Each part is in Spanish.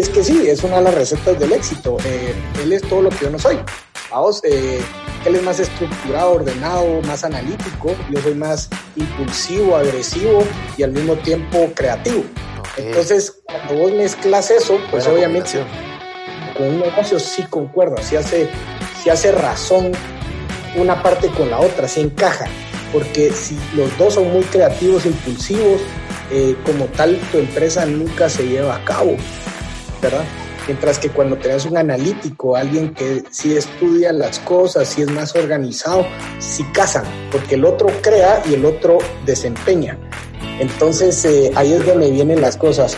es que sí, es una de las recetas del éxito. Eh, él es todo lo que yo no soy. Vamos, eh, él es más estructurado, ordenado, más analítico. Yo soy más impulsivo, agresivo y al mismo tiempo creativo. Entonces, cuando vos mezclas eso, pues obviamente con un negocio sí concuerda, sí hace, sí hace razón una parte con la otra, sí encaja. Porque si los dos son muy creativos, impulsivos, eh, como tal tu empresa nunca se lleva a cabo, ¿verdad? Mientras que cuando tenés un analítico, alguien que sí estudia las cosas, sí es más organizado, sí casan, porque el otro crea y el otro desempeña. Entonces eh, ahí es donde vienen las cosas.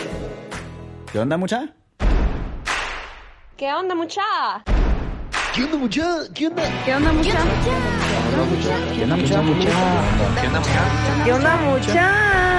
¿Qué onda, mucha? ¿Qué onda, mucha? ¿Qué onda, mucha? ¿Qué onda? ¿Qué onda, mucha? ¿Qué onda, mucha? ¿Qué onda, mucha? ¿Qué onda, mucha? ¿Qué onda, mucha? ¿Qué onda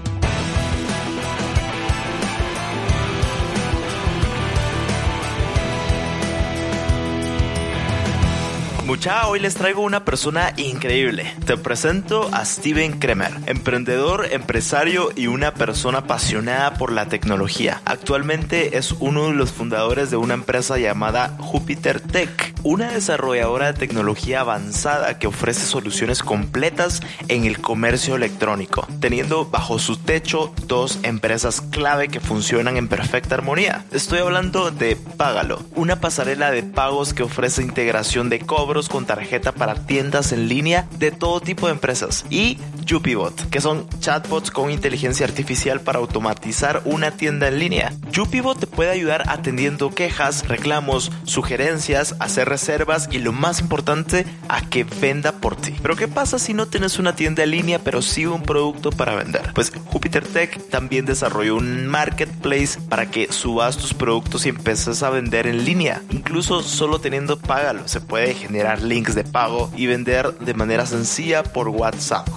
Mucha, hoy les traigo una persona increíble. Te presento a Steven Kremer, emprendedor, empresario y una persona apasionada por la tecnología. Actualmente es uno de los fundadores de una empresa llamada Jupiter Tech, una desarrolladora de tecnología avanzada que ofrece soluciones completas en el comercio electrónico, teniendo bajo su techo dos empresas clave que funcionan en perfecta armonía. Estoy hablando de Págalo, una pasarela de pagos que ofrece integración de cobros con tarjeta para tiendas en línea de todo tipo de empresas. Y Jupibot, que son chatbots con inteligencia artificial para automatizar una tienda en línea. Jupibot te puede ayudar atendiendo quejas, reclamos, sugerencias, hacer reservas y lo más importante, a que venda por ti. Pero ¿qué pasa si no tienes una tienda en línea pero sí un producto para vender? Pues Jupiter Tech también desarrolló un marketplace para que subas tus productos y empeces a vender en línea. Incluso solo teniendo Págalo se puede generar links de pago y vender de manera sencilla por WhatsApp.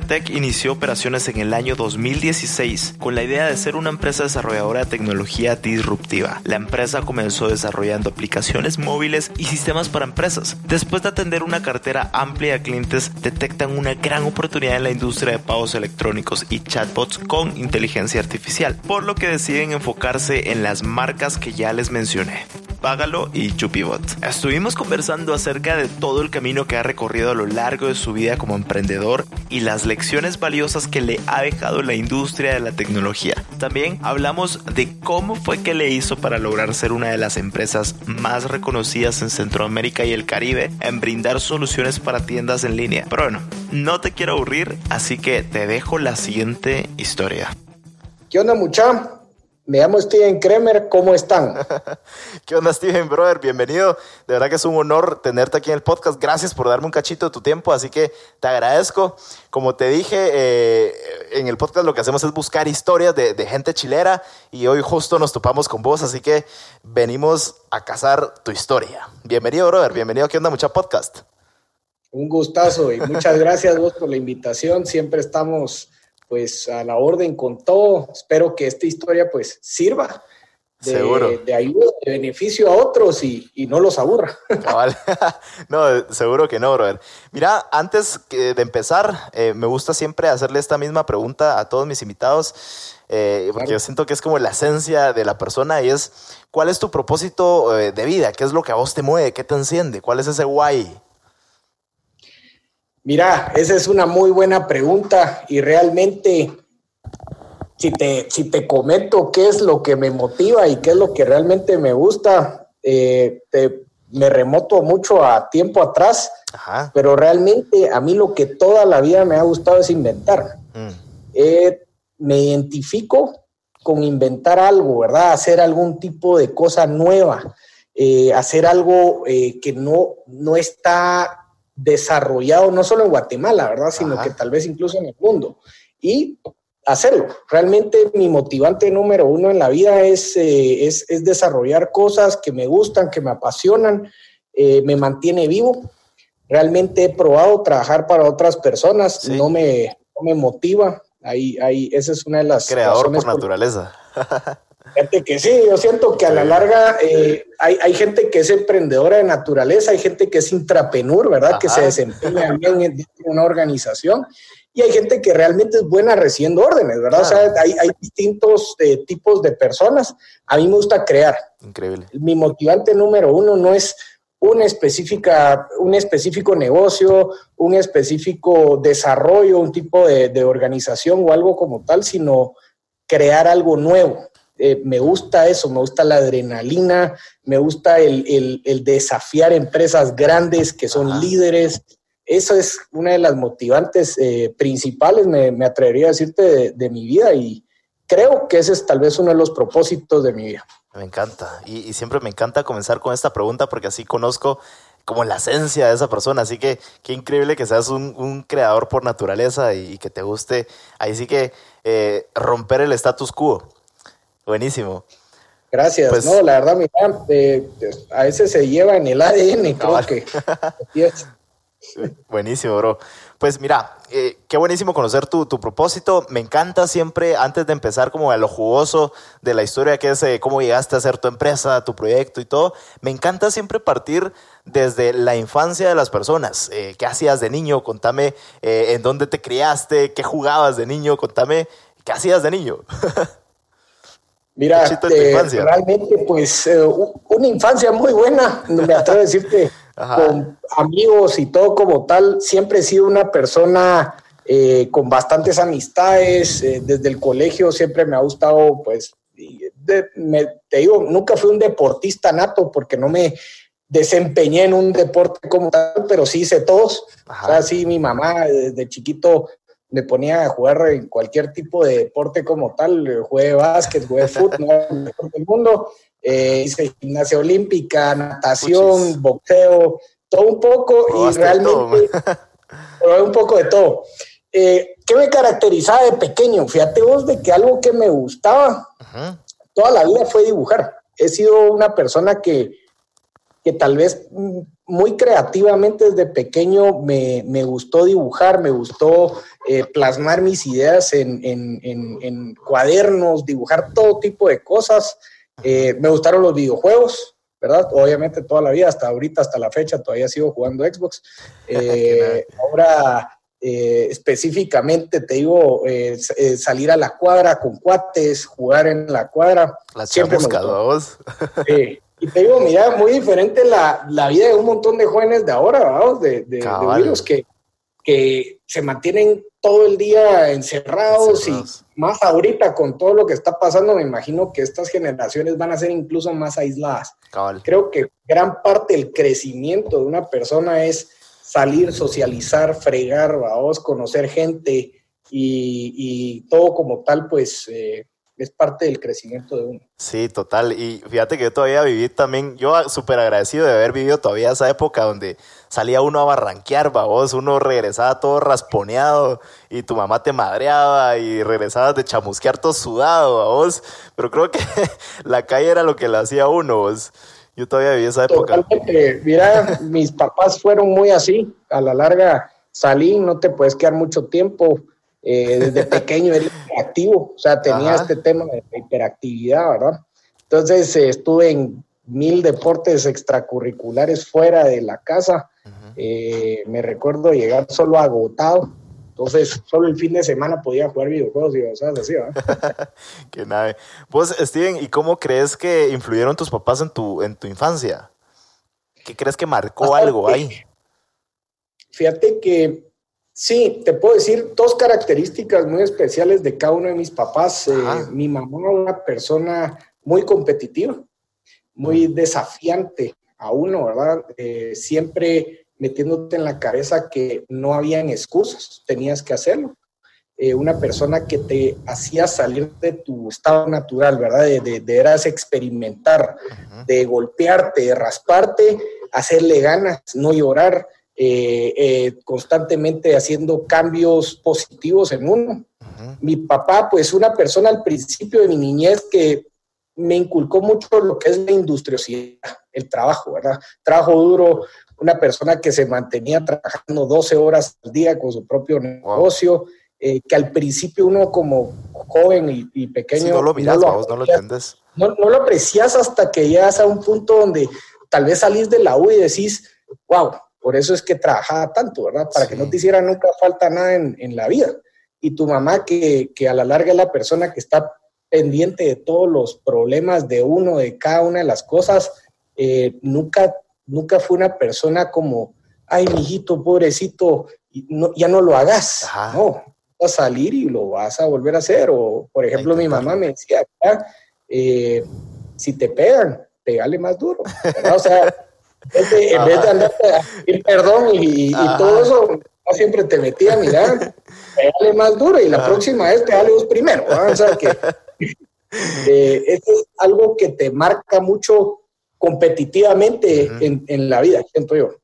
Tech inició operaciones en el año 2016 con la idea de ser una empresa desarrolladora de tecnología disruptiva. La empresa comenzó desarrollando aplicaciones móviles y sistemas para empresas. Después de atender una cartera amplia de clientes, detectan una gran oportunidad en la industria de pagos electrónicos y chatbots con inteligencia artificial, por lo que deciden enfocarse en las marcas que ya les mencioné. Págalo y Chupibot. Estuvimos conversando acerca de todo el camino que ha recorrido a lo largo de su vida como emprendedor y las lecciones valiosas que le ha dejado la industria de la tecnología. También hablamos de cómo fue que le hizo para lograr ser una de las empresas más reconocidas en Centroamérica y el Caribe en brindar soluciones para tiendas en línea. Pero bueno, no te quiero aburrir, así que te dejo la siguiente historia. ¿Qué onda, mucha? Me llamo Steven Kremer, ¿cómo están? ¿Qué onda, Steven, brother? Bienvenido. De verdad que es un honor tenerte aquí en el podcast. Gracias por darme un cachito de tu tiempo, así que te agradezco. Como te dije, eh, en el podcast lo que hacemos es buscar historias de, de, gente chilera y hoy justo nos topamos con vos, así que venimos a cazar tu historia. Bienvenido, brother. Bienvenido a ¿Qué onda, mucha podcast? Un gustazo y muchas gracias vos por la invitación. Siempre estamos pues a la orden con todo. Espero que esta historia pues sirva de, seguro. de ayuda, de beneficio a otros y, y no los aburra. Vale. no, seguro que no, brother. Mira, antes de empezar, eh, me gusta siempre hacerle esta misma pregunta a todos mis invitados, eh, porque claro. yo siento que es como la esencia de la persona y es, ¿cuál es tu propósito eh, de vida? ¿Qué es lo que a vos te mueve? ¿Qué te enciende? ¿Cuál es ese guay? Mira, esa es una muy buena pregunta y realmente si te, si te comento qué es lo que me motiva y qué es lo que realmente me gusta, eh, te, me remoto mucho a tiempo atrás, Ajá. pero realmente a mí lo que toda la vida me ha gustado es inventar. Mm. Eh, me identifico con inventar algo, ¿verdad? Hacer algún tipo de cosa nueva, eh, hacer algo que no, no está desarrollado no solo en Guatemala, ¿verdad? Sino Ajá. que tal vez incluso en el mundo. Y hacerlo. Realmente mi motivante número uno en la vida es, eh, es, es, desarrollar cosas que me gustan, que me apasionan eh, me mantiene vivo. Realmente he probado trabajar para otras personas, no, me, me motiva. Ahí, ahí, esa es una de las... Creador por naturaleza. Fíjate que sí, yo siento que a la larga eh, hay, hay, gente que es emprendedora de naturaleza, hay gente que es intrapenur, ¿verdad? Que se desempeña bien en una organización y hay gente que realmente es buena recibiendo órdenes, ¿verdad? O sea, hay, hay distintos eh, tipos de personas. A mí me gusta crear. Increíble. Mi motivante número uno no es una específica, un específico negocio, un específico desarrollo, un tipo de, de organización o algo como tal, sino crear algo nuevo. Eh, me gusta eso, me gusta la adrenalina, me gusta el, el, el desafiar empresas grandes que son líderes, eso es una de las motivantes eh, principales, me, atrevería a decirte, de, mi vida y creo que ese es tal vez uno de los propósitos de mi vida. Me encanta y, siempre me encanta comenzar con esta pregunta porque así conozco como la esencia de esa persona, así que qué increíble que seas un, creador por naturaleza y, que te guste, ahí sí que eh, romper el status quo. Buenísimo. Gracias, pues no, la verdad, mira, eh, a veces se lleva en el ADN, creo que. Buenísimo, bro. Pues mira, eh, qué buenísimo conocer tu, propósito. Me encanta siempre, antes de empezar como a lo jugoso de la historia que es eh, cómo llegaste a hacer tu empresa, tu proyecto y todo, me encanta siempre partir desde la infancia de las personas. Eh, ¿Qué hacías de niño? Contame en dónde te criaste, qué jugabas de niño, contame qué hacías de niño. Mira, realmente pues una infancia muy buena, me atrevo a decirte con amigos y todo como tal. Siempre he sido una persona eh, con bastantes amistades. Eh, desde el colegio siempre me ha gustado, pues, te digo, nunca fui un deportista nato porque no me desempeñé en un deporte como tal, pero sí hice todos. O sea, sí, mi mamá desde chiquito me ponía a jugar en cualquier tipo de deporte como tal. Jugué básquet, jugué fútbol, no mejor del mundo eh, hice gimnasia olímpica, natación, boxeo, todo un poco y realmente un poco de todo. Eh, ¿Qué me caracterizaba de pequeño? Fíjate vos de que algo que me gustaba toda la vida fue dibujar. He sido una persona que, que tal vez muy creativamente desde pequeño me, me gustó dibujar, me gustó eh, plasmar mis ideas en, en, en, cuadernos, dibujar todo tipo de cosas. Eh, me gustaron los videojuegos, ¿verdad? Obviamente toda la vida, hasta ahorita, hasta la fecha, todavía sigo jugando Xbox. Eh, ahora, eh, específicamente, te digo, salir a la cuadra con cuates, jugar en la cuadra. La siempre vos. Y te digo, mira, muy diferente la, la, vida de un montón de jóvenes de ahora, ¿verdad? De, de, de que, que se mantienen todo el día encerrados, y más ahorita con todo lo que está pasando, me imagino que estas generaciones van a ser incluso más aisladas. Creo que gran parte del crecimiento de una persona es salir, socializar, fregar, vamos, conocer gente y, todo como tal, pues eh, es parte del crecimiento de uno. Sí, total. Y fíjate que yo todavía viví también, yo súper agradecido de haber vivido todavía esa época donde salía uno a barranquear, vos, uno regresaba todo rasponeado y tu mamá te madreaba y regresabas de chamusquear todo sudado, vos. Pero creo que la calle era lo que le hacía a uno, vos. Yo todavía viví esa época. Totalmente. Mira, mis papás fueron muy así. A la larga salí, no te puedes quedar mucho tiempo eh, desde pequeño era hiperactivo, o sea, tenía este tema de hiperactividad, ¿verdad? Entonces eh, estuve en mil deportes extracurriculares fuera de la casa. Eh, me recuerdo llegar solo agotado. Entonces, solo el fin de semana podía jugar videojuegos y cosas así, ¿verdad? Qué nave. Vos, Steven, ¿y cómo crees que influyeron tus papás en tu, en tu infancia? ¿Qué crees que marcó algo ahí? Fíjate que Sí, te puedo decir dos características muy especiales de cada uno de mis papás. Eh, mi mamá, una persona muy competitiva, muy desafiante a uno, ¿verdad? Eh, siempre metiéndote en la cabeza que no habían excusas, tenías que hacerlo. Eh, una persona que te hacía salir de tu estado natural, ¿verdad? De, de, de eras experimentar, de golpearte, de rasparte, hacerle ganas, no llorar, eh, eh, constantemente haciendo cambios positivos en uno. Mi papá, pues una persona al principio de mi niñez que me inculcó mucho lo que es la industriosidad, el trabajo, ¿verdad? Trabajo duro, una persona que se mantenía trabajando 12 horas al día con su propio negocio, eh, que al principio uno como joven y, pequeño... no lo miras, no lo, no lo entiendes. No, no, lo aprecias hasta que llegas a un punto donde tal vez salís de la U y decís, wow, por eso es que trabajaba tanto, ¿verdad? Para que no te hiciera nunca falta nada en, en la vida. Y tu mamá, que, que a la larga es la persona que está pendiente de todos los problemas de uno, de cada una de las cosas, eh, nunca, nunca fue una persona como, ay, mijito, pobrecito, ya no lo hagas. No, vas a salir y lo vas a volver a hacer. O, por ejemplo, mi mamá me decía, eh, si te pegan, pegale más duro. O sea, en vez de andar a pedir perdón y, todo eso, siempre te metía a mirar, pegale más duro y la próxima vez pegale vos primero. O sea, que eh, esto es algo que te marca mucho competitivamente en, la vida, siento yo.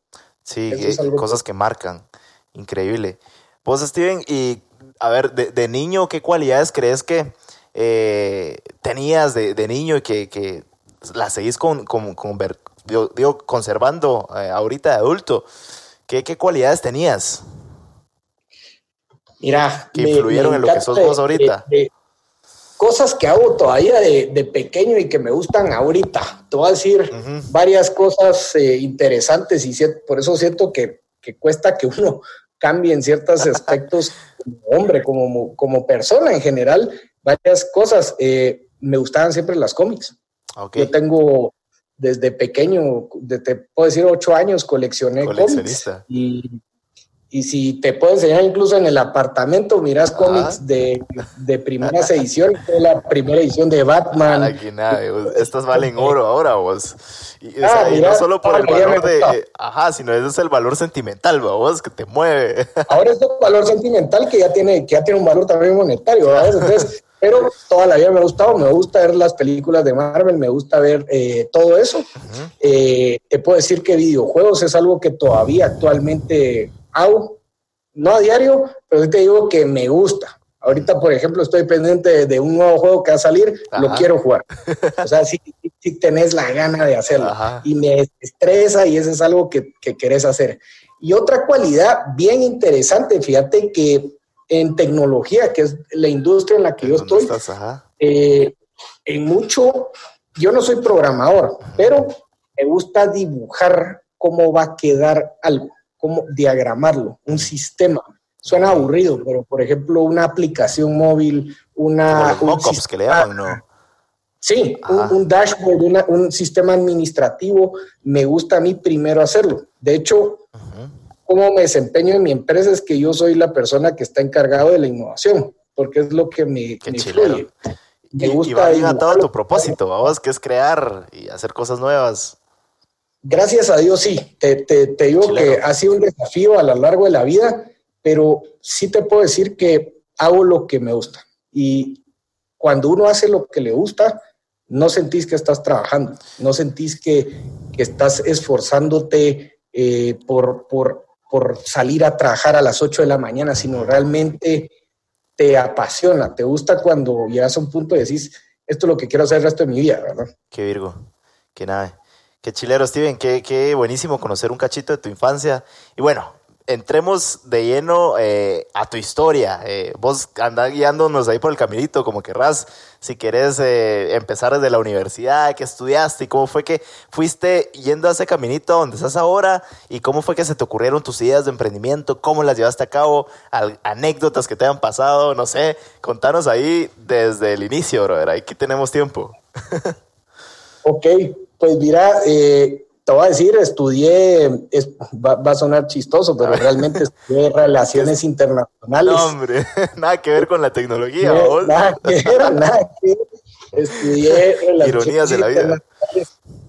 Sí, cosas que marcan. Increíble. Vos, Steven, y a ver, de, niño, ¿qué cualidades crees que eh, tenías de, niño y que, que las seguís con, con, digo, conservando eh, ahorita de adulto? ¿Qué, ¿Qué, cualidades Mira, que influyeron en lo que sos vos ahorita cosas que hago todavía de, pequeño y que me gustan ahorita. Te voy a decir varias cosas eh, interesantes y por eso siento que, cuesta que uno cambie en ciertos aspectos como hombre, como, como persona en general. Varias cosas. Eh, me gustaban siempre las cómics. Yo tengo desde pequeño, te puedo decir ocho años, coleccioné cómics. Y y si te puedo enseñar incluso en el apartamento, miras cómics de, de primeras ediciones, la primera edición de Batman. Aquí nada, estas valen oro ahora vos. Y, ah, no solo por el valor de, ajá, sino ese es el valor sentimental, vos, que te mueve. Ahora es un valor sentimental que ya tiene, que ya tiene un valor también monetario, Entonces, pero toda la vida me ha gustado, me gusta ver las películas de Marvel, me gusta ver eh, todo eso. Eh, te puedo decir que videojuegos es algo que todavía actualmente hago, no a diario, pero te digo que me gusta. Ahorita, por ejemplo, estoy pendiente de, un nuevo juego que va a salir, lo quiero jugar. O sea, si, si, tenés la gana de hacerlo. Y me estresa y eso es algo que, que, querés hacer. Y otra cualidad bien interesante, fíjate que en tecnología, que es la industria en la que yo estoy, eh, en mucho, yo no soy programador, pero me gusta dibujar cómo va a quedar algo cómo diagramarlo, un sistema. Suena aburrido, pero por ejemplo, una aplicación móvil, una... un que le llaman, ¿no? Sí, un, dashboard, un sistema administrativo, me gusta a mí primero hacerlo. De hecho, cómo me desempeño en mi empresa es que yo soy la persona que está encargado de la innovación, porque es lo que me, Qué me Me gusta. Y va todo tu propósito, vamos, que es crear y hacer cosas nuevas. Gracias a Dios sí, te, digo que ha sido un desafío a lo largo de la vida, pero sí te puedo decir que hago lo que me gusta. Y cuando uno hace lo que le gusta, no sentís que estás trabajando, no sentís que, estás esforzándote eh, por, por, por salir a trabajar a las 8 de la mañana, sino realmente te apasiona, te gusta cuando llegas a un punto y decís, esto es lo que quiero hacer el resto de mi vida, ¿verdad? Qué Virgo, qué nada. Qué chilero, Steven, qué, qué buenísimo conocer un cachito de tu infancia. Y bueno, entremos de lleno eh, a tu historia. Eh, vos andás guiándonos ahí por el caminito, como querrás. Si querés eh, empezar desde la universidad, qué estudiaste y cómo fue que fuiste yendo a ese caminito donde estás ahora y cómo fue que se te ocurrieron tus ideas de emprendimiento, cómo las llevaste a cabo, anécdotas que te han pasado, no sé. Contanos ahí desde el inicio, brother. Aquí tenemos tiempo. ok, pues mira, eh, te voy a decir, estudié, va, a sonar chistoso, pero realmente estudié relaciones internacionales. No, hombre, nada que ver con la tecnología, Nada que ver, nada que ver. Estudié relaciones de la vida.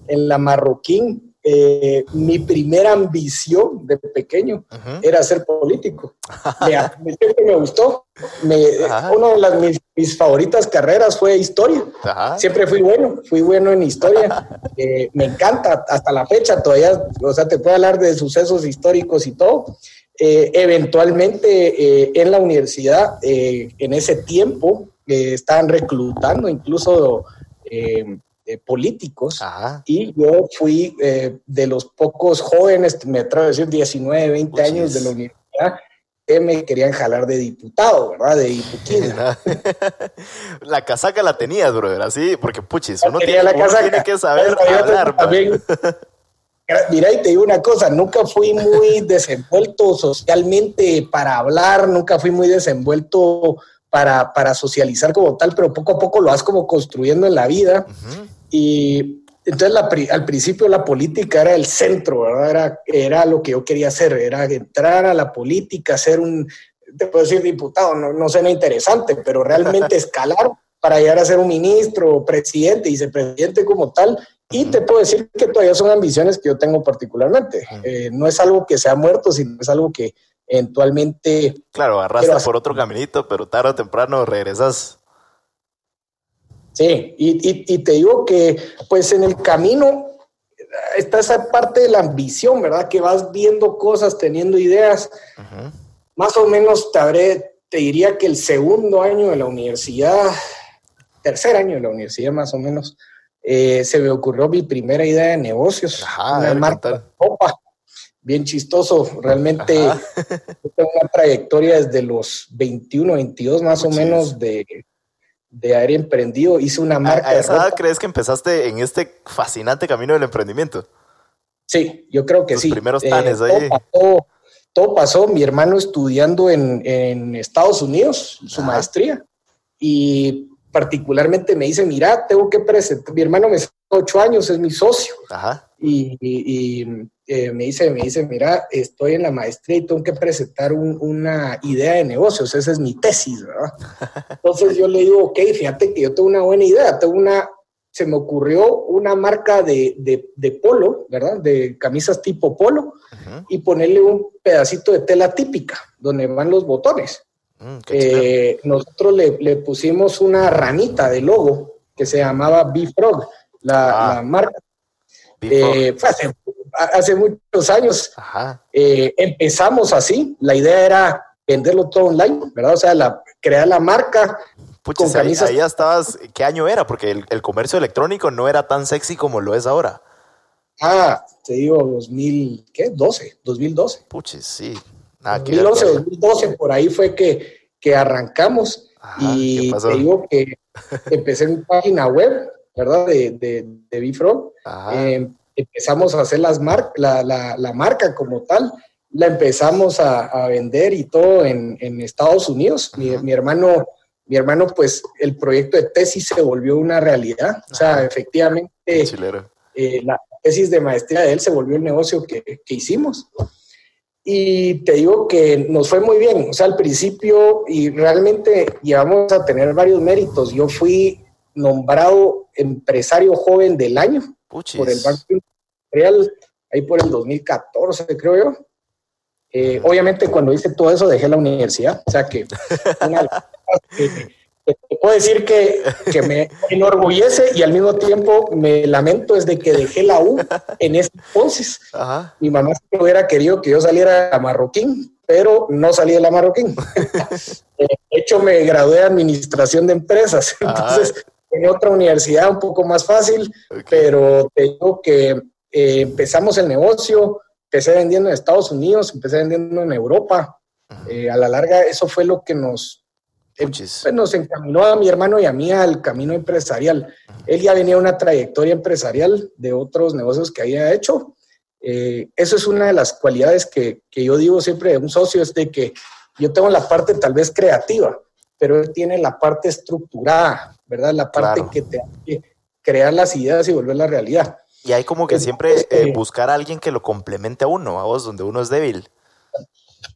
en la Marroquín eh, mi primera ambición de pequeño era ser político. me, siempre me gustó. una de las, mis, favoritas carreras fue historia. Siempre fui bueno, fui bueno en historia. Eh, me encanta hasta la fecha todavía, o sea, te puedo hablar de sucesos históricos y todo. Eh, eventualmente en la universidad, en ese tiempo, estaban reclutando incluso eh, políticos y yo fui de los pocos jóvenes, me atrevo a decir 19, 20 años de la universidad que me querían jalar de diputado, ¿verdad? De diputado. la casaca la tenías, brother, así, porque puchis, uno, tiene, la tiene, que saber hablar. Mira, y te digo una cosa, nunca fui muy desenvuelto socialmente para hablar, nunca fui muy desenvuelto para, para socializar como tal, pero poco a poco lo vas como construyendo en la vida. Y entonces al principio la política era el centro, ¿verdad? Era, era lo que yo quería hacer, era entrar a la política, ser un, te puedo decir diputado, no, no suena interesante, pero realmente escalar para llegar a ser un ministro, presidente, vicepresidente como tal. Y te puedo decir que todavía son ambiciones que yo tengo particularmente. Eh, no es algo que se ha muerto, sino es algo que eventualmente... Claro, arrastras por otro caminito, pero tarde o temprano regresas Sí, y, te digo que pues en el camino está esa parte de la ambición, ¿verdad? Que vas viendo cosas, teniendo ideas. Más o menos te, te diría que el segundo año de la universidad, tercer año de la universidad más o menos, eh, se me ocurrió mi primera idea de negocios. Ajá, una marca ropa. Bien chistoso, realmente tengo una trayectoria desde los 21, 22 más o menos de, de haber emprendido, hice una marca. ¿A, esa edad crees que empezaste en este fascinante camino del emprendimiento? Sí, yo creo que sí. primeros tanes eh, ahí. Todo pasó, mi hermano estudiando en, Estados Unidos, su maestría, y particularmente me dice, mira, tengo que presentar, mi hermano me saca ocho años, es mi socio. Ajá. Y, eh, me, dice, me dice, mira, estoy en la maestría y tengo que presentar una idea de negocios, esa es mi tesis, ¿verdad? Entonces yo le digo, ok, fíjate que yo tengo una buena idea, tengo una, se me ocurrió una marca de, de, polo, ¿verdad? De camisas tipo polo y ponerle un pedacito de tela típica donde van los botones. Mm, eh, nosotros le, le, pusimos una ranita de logo que se llamaba B-Frog, la, ah. marca. Eh, hace, hace, muchos años. Eh, empezamos así, la idea era venderlo todo online, ¿verdad? O sea, la, crear la marca. con camisas. Ahí, ya estabas, ¿qué año era? Porque el, el, comercio electrónico no era tan sexy como lo es ahora. Ah, te digo, 2000, ¿qué? 12, 2012. Puches, sí. 2011, 2012, por ahí fue que, que arrancamos. y te digo que empecé en página web, ¿verdad? De, de, de Bifrog. Eh, empezamos a hacer las mar la, la, la, marca como tal, la empezamos a, a vender y todo en, en Estados Unidos. Mi, mi, hermano, mi hermano, pues el proyecto de tesis se volvió una realidad. O sea, efectivamente, eh, la tesis de maestría de él se volvió el negocio que, que hicimos. Y te digo que nos fue muy bien, o sea, al principio y realmente llevamos a tener varios méritos. Yo fui nombrado empresario joven del año por el Banco Industrial, ahí por el 2014, creo yo. Eh, obviamente cuando hice todo eso dejé la universidad, o sea que una, te puedo decir que, que, me enorgullece y al mismo tiempo me lamento es de que dejé la U en ese entonces. Mi mamá hubiera querido que yo saliera a Marroquín, pero no salí de la Marroquín. de hecho, me gradué de Administración de Empresas, entonces en otra universidad un poco más fácil, pero te digo que eh, empezamos el negocio, empecé vendiendo en Estados Unidos, empecé vendiendo en Europa. Eh, a la larga, eso fue lo que nos pues, nos encaminó a mi hermano y a mí al camino empresarial. Él ya venía una trayectoria empresarial de otros negocios que había hecho. Eh, eso es una de las cualidades que, que, yo digo siempre de un socio, es de que yo tengo la parte tal vez creativa, pero él tiene la parte estructurada, ¿verdad? La parte que te hace crear las ideas y volver la realidad. Y hay como que siempre eh, buscar a alguien que lo complemente a uno, a vos, donde uno es débil.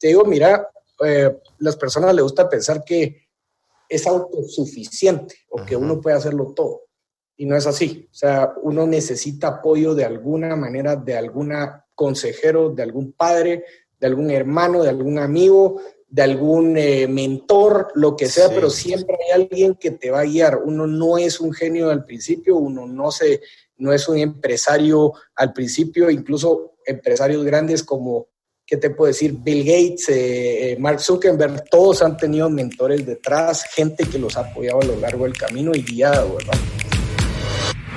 Te digo, mira, eh, las personas le gusta pensar que es autosuficiente o que uno puede hacerlo todo. Y no es así. O sea, uno necesita apoyo de alguna manera, de algún consejero, de algún padre, de algún hermano, de algún amigo, de algún eh, mentor, lo que sea, pero siempre hay alguien que te va a guiar. Uno no es un genio al principio, uno no, se, no es un empresario al principio, incluso empresarios grandes como ¿qué te puedo decir? Bill Gates, eh, eh, Mark Zuckerberg, todos han tenido mentores detrás, gente que los ha apoyado a lo largo del camino y guiado, ¿verdad?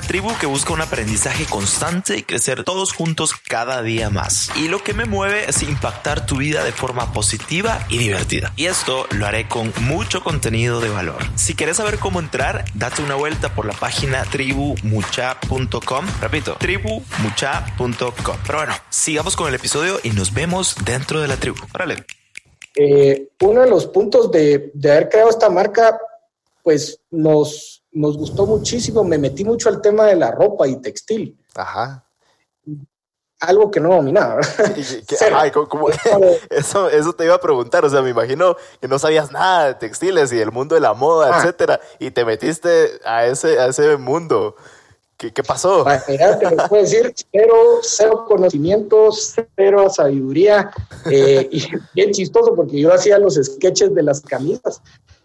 tribu que busca un aprendizaje constante y crecer todos juntos cada día más. Y lo que me mueve es impactar tu vida de forma positiva y divertida. Y esto lo haré con mucho contenido de valor. Si quieres saber cómo entrar, date una vuelta por la página tribumucha.com. Repito, tribumucha.com. Pero bueno, sigamos con el episodio y nos vemos dentro de la tribu. Órale. Eh, uno de los puntos de, de haber creado esta marca, pues nos, nos gustó muchísimo. Me metí mucho al tema de la ropa y textil. Ajá. Algo que no dominaba. ay, ¿cómo- cómo- eso, eso te iba a preguntar. O sea, me imagino que no sabías nada de textiles y del mundo de la moda, Ah. etcétera. Y te metiste a ese, a ese mundo. ¿Qué, qué pasó? Para mira, te lo puedo decir, cero, cero conocimientos, cero sabiduría. eh, y bien chistoso porque yo hacía los sketches de las camisas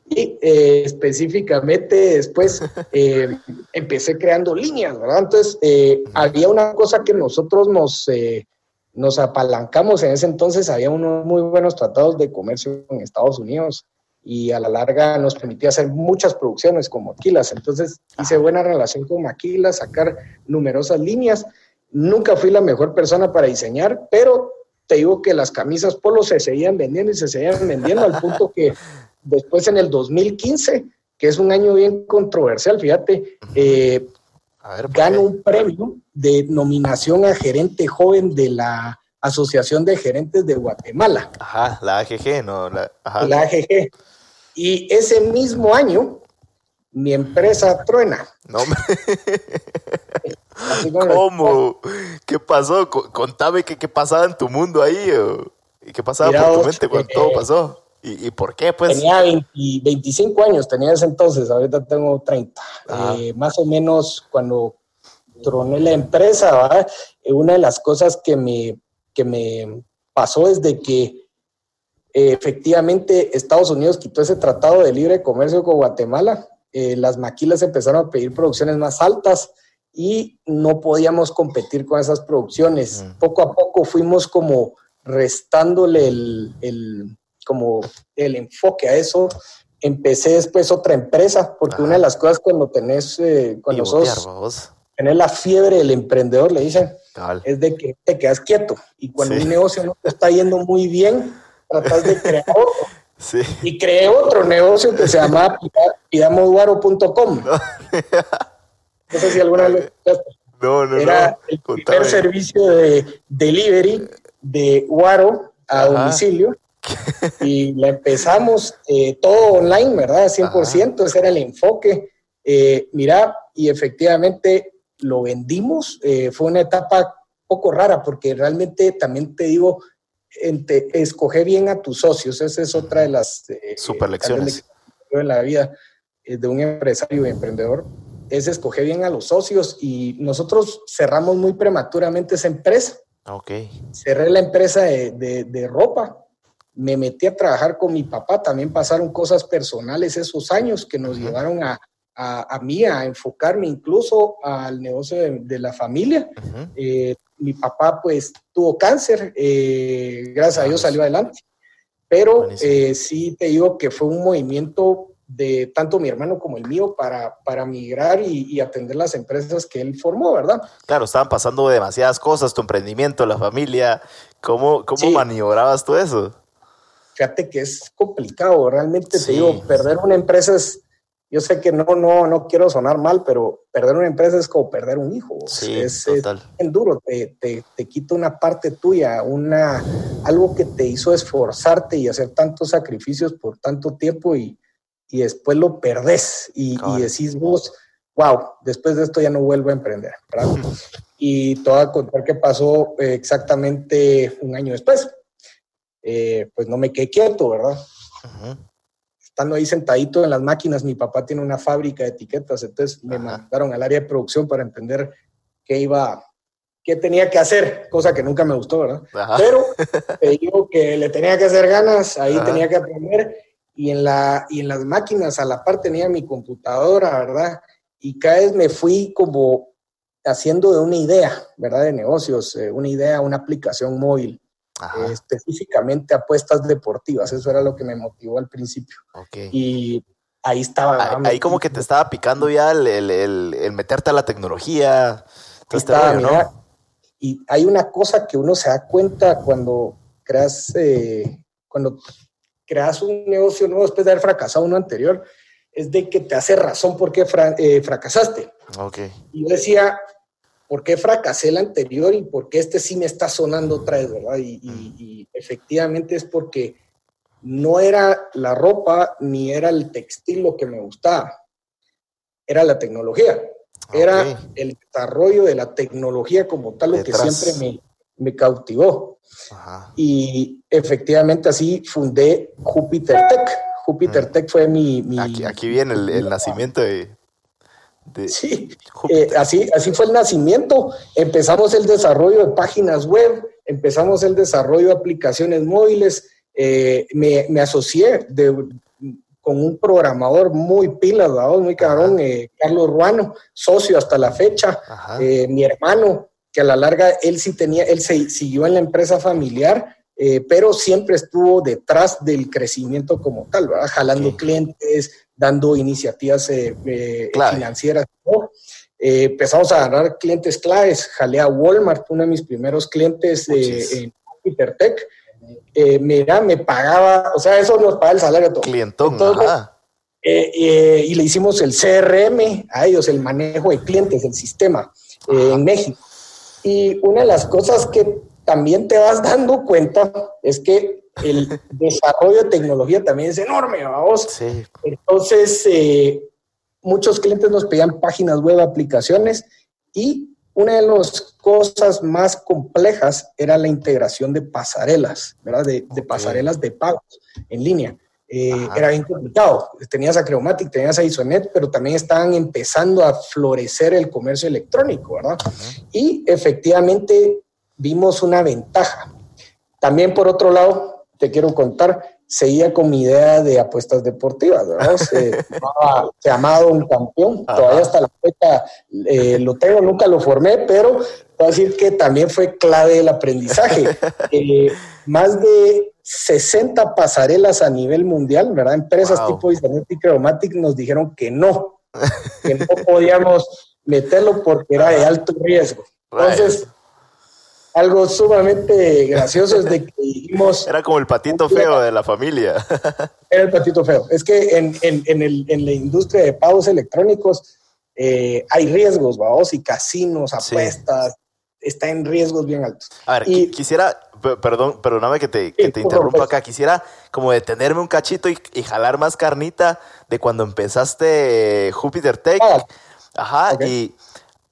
y eh, específicamente después eh, empecé creando líneas, ¿verdad? Entonces, eh, había una cosa que nosotros nos, eh, nos apalancamos en ese entonces, había unos muy buenos tratados de comercio en Estados Unidos y a la larga nos permitía hacer muchas producciones con Maquilas. Entonces hice buena relación con Maquilas, sacar numerosas líneas. Nunca fui la mejor persona para diseñar, pero te digo que las camisas polo se seguían vendiendo y se seguían vendiendo al punto que después en el 2015, que es un año bien controversial, fíjate, eh, A ver, ¿por gano un premio de nominación a gerente joven de la Asociación de Gerentes de Guatemala Ajá, la AGG, ¿no? La, ajá. la AGG. Y ese mismo año, mi empresa truena. No, como- ¿Cómo? ¿Qué pasó? Co- Contame qué, qué pasaba en tu mundo ahí. ¿Y qué pasaba Mira por tu mente cuando eh, todo pasó? ¿Y, y por qué, pues? Tenía 20 25 años, tenía ese entonces, ahorita tengo 30. Ajá. Eh, más o menos cuando troné la empresa, ¿va? Eh, una de las cosas que me, que me pasó es de que eh, efectivamente Estados Unidos quitó ese tratado de libre comercio con Guatemala. Eh, las maquilas empezaron a pedir producciones más altas y no podíamos competir con esas producciones. Mm. Poco a poco fuimos como restándole el, el- como el enfoque a eso. Empecé después otra empresa, porque Ajá. una de las cosas cuando tenés, eh, cuando Pivotear, sos, vos. tenés la fiebre del emprendedor, le dicen, es de que te quedas quieto. Y cuando Sí. un negocio no te está yendo muy bien, tratas de crear otro. Sí. Y creé otro negocio que se llamaba pida- pidamoduaro.com. No sé si alguna vez lo escuchaste. No, no, Era no. el Contame. primer servicio de delivery de Guaro a Ajá. domicilio. Y la empezamos eh, todo online, ¿verdad? 100%, ese era el enfoque. Eh, mira, y efectivamente lo vendimos. eh, fue una etapa poco rara porque realmente también te digo, ente- escoge bien a tus socios. Esa es otra de las eh, Super lecciones. en la vida de un empresario y emprendedor es escoger bien a los socios y nosotros cerramos muy prematuramente esa empresa. Ok. Cerré la empresa de, de- de ropa, me metí a trabajar con mi papá, también pasaron cosas personales esos años que nos llevaron a, a, a mí a enfocarme incluso al negocio de, de la familia. Eh, mi papá pues tuvo cáncer, eh, gracias a Dios Vamos. salió adelante, pero eh, sí te digo que fue un movimiento de tanto mi hermano como el mío para, para migrar y, y atender las empresas que él formó, ¿verdad? Claro, estaban pasando demasiadas cosas, tu emprendimiento, la familia. ¿Cómo, cómo Sí. maniobrabas tú eso? Fíjate que es complicado, realmente Sí. te digo, perder una empresa es, yo sé que no, no, no quiero sonar mal, pero perder una empresa es como perder un hijo. Sí, es, es total. bien duro, te, te, te quita una parte tuya, una, algo que te hizo esforzarte y hacer tantos sacrificios por tanto tiempo y, y después lo perdés y, decís vos, wow, después de esto ya no vuelvo a emprender, ¿verdad? y te voy a contar qué pasó exactamente un año después. Eh, pues no me quedé quieto, ¿verdad? Ujú. estando ahí sentadito en las máquinas, mi papá tiene una fábrica de etiquetas, entonces me mandaron al área de producción para entender qué iba, qué tenía que hacer, cosa que nunca me gustó, ¿verdad? Pero te digo que le tenía que hacer ganas, ahí tenía que aprender y en, la, y en las máquinas a la par tenía mi computadora, ¿verdad? Y cada vez me fui como haciendo de una idea, ¿verdad? De negocios, eh, una idea, una aplicación móvil, eh, específicamente apuestas deportivas. Eso era lo que me motivó al principio. Y ahí estaba. Ahí, como que te estaba picando ya el, el, meterte a la tecnología. Este y hay una cosa que uno se da cuenta cuando creas, eh, cuando creas un negocio nuevo después de haber fracasado uno anterior, es de que te hace razón por qué fracasaste. Okay. Y yo decía, por qué fracasé el anterior y por qué este sí me está sonando otra vez, ¿verdad? Y, efectivamente es porque no era la ropa ni era el textil lo que me gustaba, era la tecnología, era el desarrollo de la tecnología como tal lo que siempre me, cautivó. Y efectivamente así fundé Jupiter Tech. Jupiter Tech fue mi... aquí, viene el nacimiento de, sí, eh, así, así fue el nacimiento. Empezamos el desarrollo de páginas web, empezamos el desarrollo de aplicaciones móviles. Eh, me, asocié con un programador muy pila, muy cabrón, eh, Carlos Ruano, socio hasta la fecha. mi hermano, que a la larga él sí tenía, él se, siguió en la empresa familiar, pero siempre estuvo detrás del crecimiento como tal, jalando clientes, dando iniciativas eh, eh, financieras. Eh, empezamos a ganar clientes claves. Jalé a Walmart, uno de mis primeros clientes en Peter Tech. mira, me pagaba, o sea, eso nos paga el salario todo. Clientón, y le hicimos el CRM a ellos, el manejo de clientes, el sistema en México. Y una de las cosas que también te vas dando cuenta es que el desarrollo de tecnología también es enorme, vamos. Entonces, eh, muchos clientes nos pedían páginas web, aplicaciones y una de las cosas más complejas era la integración de pasarelas, ¿verdad? De, pasarelas de pagos en línea. Eh, era bien complicado. Tenías a Creomatic, tenías a Isonet, pero también estaban empezando a florecer el comercio electrónico, ¿verdad? Y efectivamente vimos una ventaja. También por otro lado, te quiero contar, seguía con mi idea de apuestas deportivas, ¿verdad? Se, llamaba, un campeón, todavía hasta la fecha eh, lo tengo, nunca lo formé, pero voy a decir que también fue clave el aprendizaje. Eh, más de 60 pasarelas a nivel mundial, ¿verdad? Empresas tipo Internet y Chromatic nos dijeron que no, que no podíamos meterlo porque era de alto riesgo. Entonces, algo sumamente gracioso es de que dijimos... Era como el patito feo de la familia. Era el patito feo. Es que en, en, en, el, en la industria de pagos electrónicos eh, hay riesgos, vamos, y casinos, apuestas, está en riesgos bien altos. A ver, y, quisiera, perdón, perdóname que te, que te interrumpa acá, quisiera como detenerme un cachito y, jalar más carnita de cuando empezaste Jupiter Tech. Ah, Ajá, y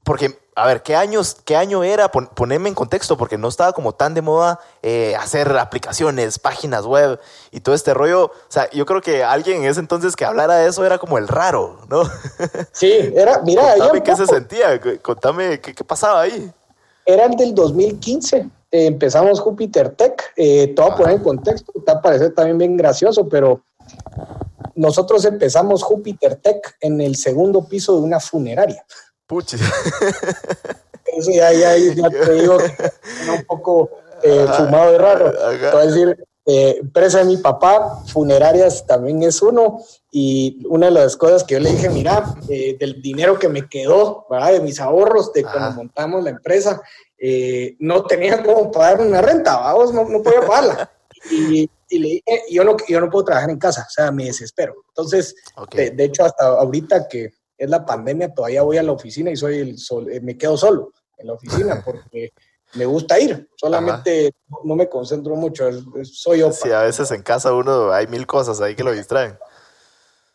porque a ver, ¿qué, años, qué año era? poneme en contexto, porque no estaba como tan de moda eh, hacer aplicaciones, páginas web y todo este rollo. O sea, yo creo que alguien en ese entonces que hablara de eso era como el raro, ¿no? Sí, era, mira. Contame qué se sentía, contame qué, pasaba ahí. Era el del 2015. Eh, empezamos Jupiter Tech. Eh, todo a poner en contexto, te va a parecer también bien gracioso, pero nosotros empezamos Jupiter Tech en el segundo piso de una funeraria. Puchis. Eso ya, ya, ya te digo que era un poco eh, fumado de raro. Voy a decir, eh, empresa de mi papá, funerarias también es uno. Y una de las cosas que yo le dije, mira, eh, del dinero que me quedó, ¿verdad? de mis ahorros de cuando montamos la empresa, eh, no tenía cómo pagar una renta, vamos, no, no podía pagarla. Y, y le dije, yo no, yo no puedo trabajar en casa, o sea, me desespero. Entonces, de hecho, hasta ahorita que es la pandemia, todavía voy a la oficina y soy el sol, eh, me quedo solo en la oficina porque me gusta ir, solamente no me concentro mucho, soy. Sí, a veces en casa uno hay mil cosas ahí que lo distraen.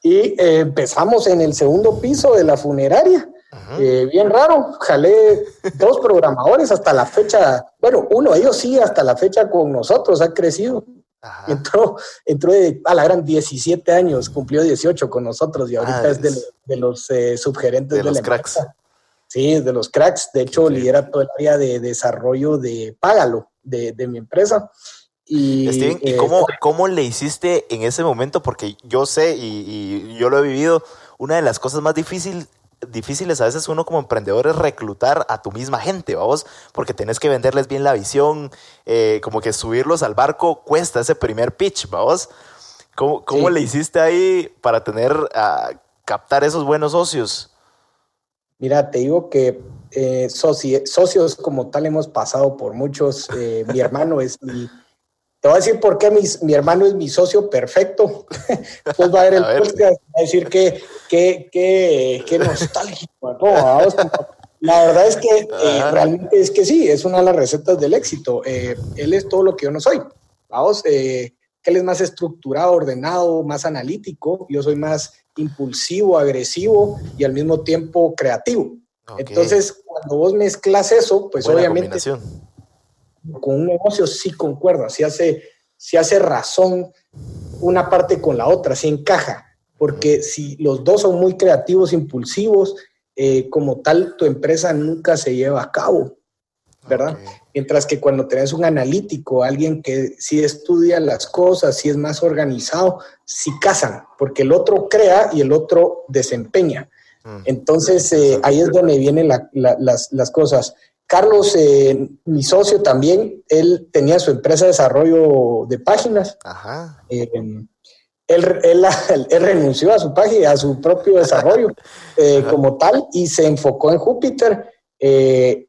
Y eh, empezamos en el segundo piso de la funeraria. Eh, bien raro, jalé dos programadores hasta la fecha, bueno, uno, ellos sí, hasta la fecha con nosotros, ha crecido. Entró, entró de, a la gran 17 años, cumplió 18 con nosotros y ahorita ah, es, de, los eh, subgerentes de, los cracks. Sí, de los cracks. De hecho, lidera todo el área de desarrollo de Págalo, de, mi empresa. Y, Steven, ¿y eh, cómo, cómo, le hiciste en ese momento? Porque yo sé y, yo lo he vivido, una de las cosas más difíciles difíciles a veces uno como emprendedor es reclutar a tu misma gente, vamos, porque tenés que venderles bien la visión, eh, como que subirlos al barco cuesta ese primer pitch, vamos. ¿Cómo, cómo le hiciste ahí para tener, a captar esos buenos socios? Mira, te digo que eh, socios como tal hemos pasado por muchos. Eh, mi hermano es mi. Te voy a decir por qué mi hermano es mi socio perfecto. Después va a ver el podcast, va a decir que, que, que, que nostálgico. la verdad es que eh, realmente es que sí, es una de las recetas del éxito. él es todo lo que yo no soy. Vamos, que él es más estructurado, ordenado, más analítico. Yo soy más impulsivo, agresivo y al mismo tiempo creativo. Entonces, cuando vos mezclas eso, pues obviamente con un negocio sí concuerda, sí hace, sí hace razón una parte con la otra, sí encaja, porque si los dos son muy creativos, impulsivos, eh, como tal, tu empresa nunca se lleva a cabo, ¿verdad? Mientras que cuando tenés un analítico, alguien que sí estudia las cosas, sí es más organizado, sí casan, porque el otro crea y el otro desempeña. Mm. Entonces, eh, ahí es donde vienen las, cosas. Carlos, eh, mi socio también, él tenía su empresa de desarrollo de páginas. Ajá. Eh, él, él, renunció a su página, a su propio desarrollo como tal y se enfocó en Júpiter.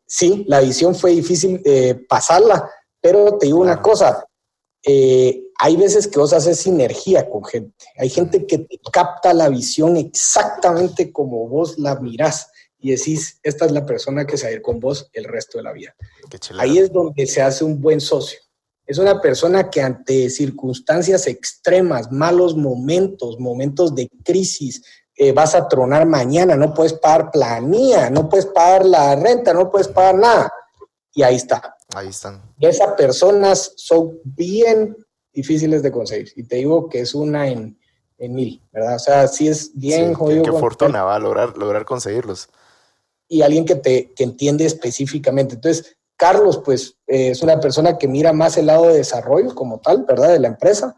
sí, la visión fue difícil pasarla, pero te digo una cosa, hay veces que vos haces sinergia con gente. Hay gente que te capta la visión exactamente como vos la mirás y decís, esta es la persona que se va a ir con vos el resto de la vida. Ahí es donde se hace un buen socio. Es una persona que ante circunstancias extremas, malos momentos, momentos de crisis, eh, vas a tronar mañana, no puedes pagar planilla, no puedes pagar la renta, no puedes pagar nada. Y ahí está. Ahí están. esas personas son bien difíciles de conseguir. Y te digo que es una en, mil, ¿verdad? O sea, sí es bien jodido. Qué, fortuna va a lograr, lograr conseguirlos. Y alguien que te que entiende específicamente. Entonces, Carlos, pues, eh, es una persona que mira más el lado de desarrollo como tal, ¿verdad? De la empresa.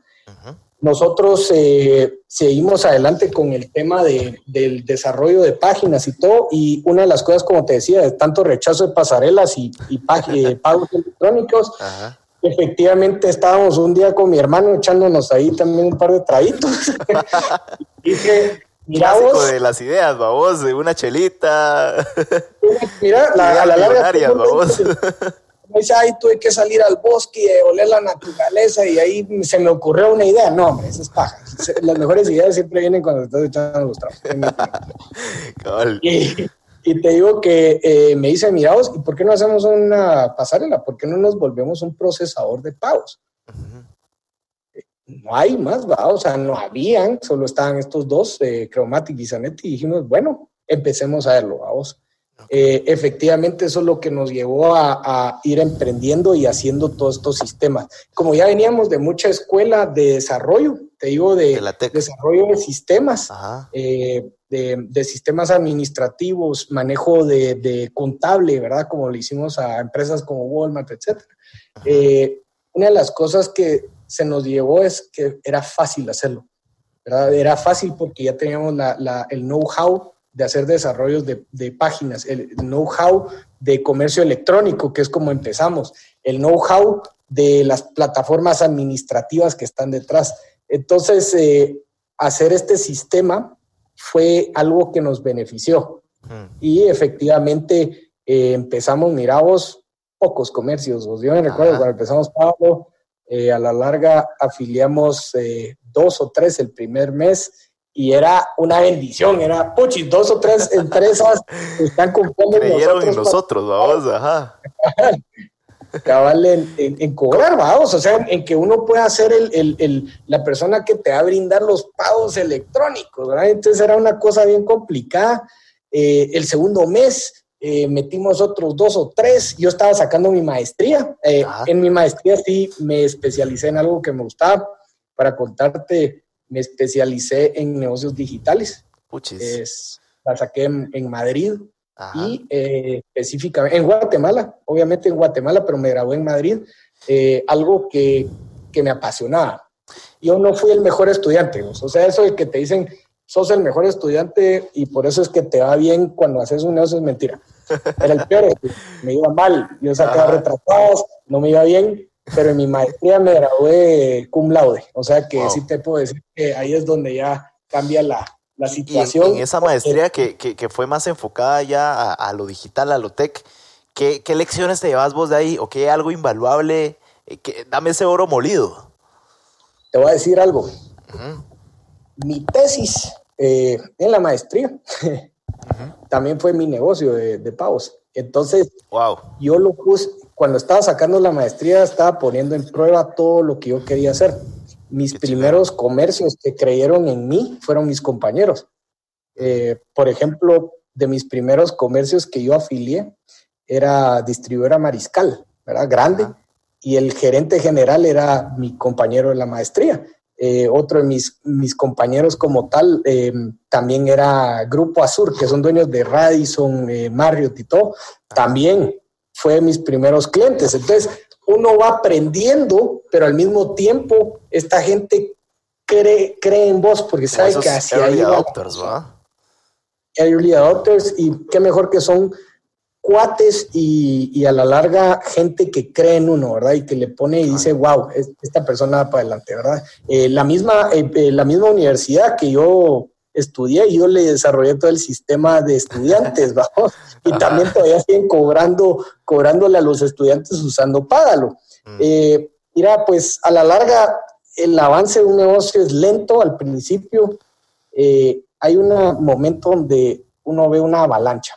Nosotros eh, seguimos adelante con el tema de, del desarrollo de páginas y todo, y una de las cosas, como te decía, de tanto rechazo de pasarelas y, y eh, pagos electrónicos, Ajá efectivamente estábamos un día con mi hermano echándonos ahí también un par de traguitos. Dije, mira vos. de las ideas, vamos, de una chelita. Mira, la, a la larga. Me dice, ay, tuve que salir al bosque y oler la naturaleza y ahí se me ocurrió una idea. No, hombre, eso es paja. Las mejores ideas siempre vienen cuando estás echando los tragos. Y te digo que eh, me dice, miraos, ¿y por qué no hacemos una pasarela? ¿Por qué no nos volvemos un procesador de pagos? No hay más, ¿va? o sea, no habían, solo estaban estos dos, eh, Chromatic y Zanetti, y dijimos, bueno, empecemos a verlo, vamos. Eh, efectivamente, eso es lo que nos llevó a, ir emprendiendo y haciendo todos estos sistemas. Como ya veníamos de mucha escuela de desarrollo, te digo, de, desarrollo de sistemas, eh, de, sistemas administrativos, manejo de, contable, ¿verdad? Como le hicimos a empresas como Walmart, etc. Eh, una de las cosas que se nos llevó es que era fácil hacerlo, ¿verdad? Era fácil porque ya teníamos el know-how de hacer desarrollos de, páginas, el know-how de comercio electrónico, que es como empezamos, el know-how de las plataformas administrativas que están detrás. Entonces, eh, hacer este sistema fue algo que nos benefició. Hmm. Y efectivamente eh, empezamos, miramos, pocos comercios. Yo me recuerdo cuando empezamos Pablo, eh, a la larga afiliamos dos o tres el primer mes y era una bendición, era, puchis, dos o tres empresas están comprando Creyeron en nosotros, vamos, ajá. cabal en, cobrar, vamos, o sea, en, que uno pueda ser el, la persona que te va a brindar los pagos electrónicos, ¿verdad? Entonces era una cosa bien complicada. Eh, el segundo mes eh, metimos otros dos o tres, yo estaba sacando mi maestría. Eh, en mi maestría sí me especialicé en algo que me gustaba. Para contarte, me especialicé en negocios digitales. Es, la saqué en, Madrid y eh, específicamente en Guatemala, obviamente en Guatemala, pero me gradué en Madrid. algo que, que me apasionaba. Yo no fui el mejor estudiante, o sea, eso de que te dicen, sos el mejor estudiante y por eso es que te va bien cuando haces un negocio es mentira. Era el peor, me iba mal, yo sacaba retratadas, no me iba bien, pero en mi maestría me gradué cum laude, o sea que sí te puedo decir que ahí es donde ya cambia la, la situación. Y en, esa maestría que, que, que, fue más enfocada ya a, lo digital, a lo tech, ¿qué, ¿qué, lecciones te llevas vos de ahí o qué algo invaluable? Eh, que, dame ese oro molido. Te voy a decir algo. Mi tesis eh, en la maestría. También fue mi negocio de, de pavos. Entonces, wow. yo lo puse, cuando estaba sacando la maestría, estaba poniendo en prueba todo lo que yo quería hacer. Mis primeros comercios que creyeron en mí fueron mis compañeros. Eh, por ejemplo, de mis primeros comercios que yo afilié, era distribuidora mariscal, ¿verdad? Grande, y el gerente general era mi compañero de la maestría. Eh, otro de mis, mis compañeros como tal eh, también era Grupo Azur, que son dueños de Radisson, eh, Marriott y todo, también fue mis primeros clientes. Entonces, uno va aprendiendo, pero al mismo tiempo esta gente cree, cree en vos porque sabe que hacia early adopters, ¿va? Early adopters y qué mejor que son cuates y, a la larga gente que cree en uno, ¿verdad? Y que le pone y dice, wow, esta persona va para adelante, ¿verdad? Eh, la, misma, eh, eh, la misma universidad que yo estudié, yo le desarrollé todo el sistema de estudiantes, ¿vamos? Y también todavía siguen cobrando, cobrándole a los estudiantes usando Págalo. Mm. mira, pues a la larga el avance de un negocio es lento al principio. hay un momento donde uno ve una avalancha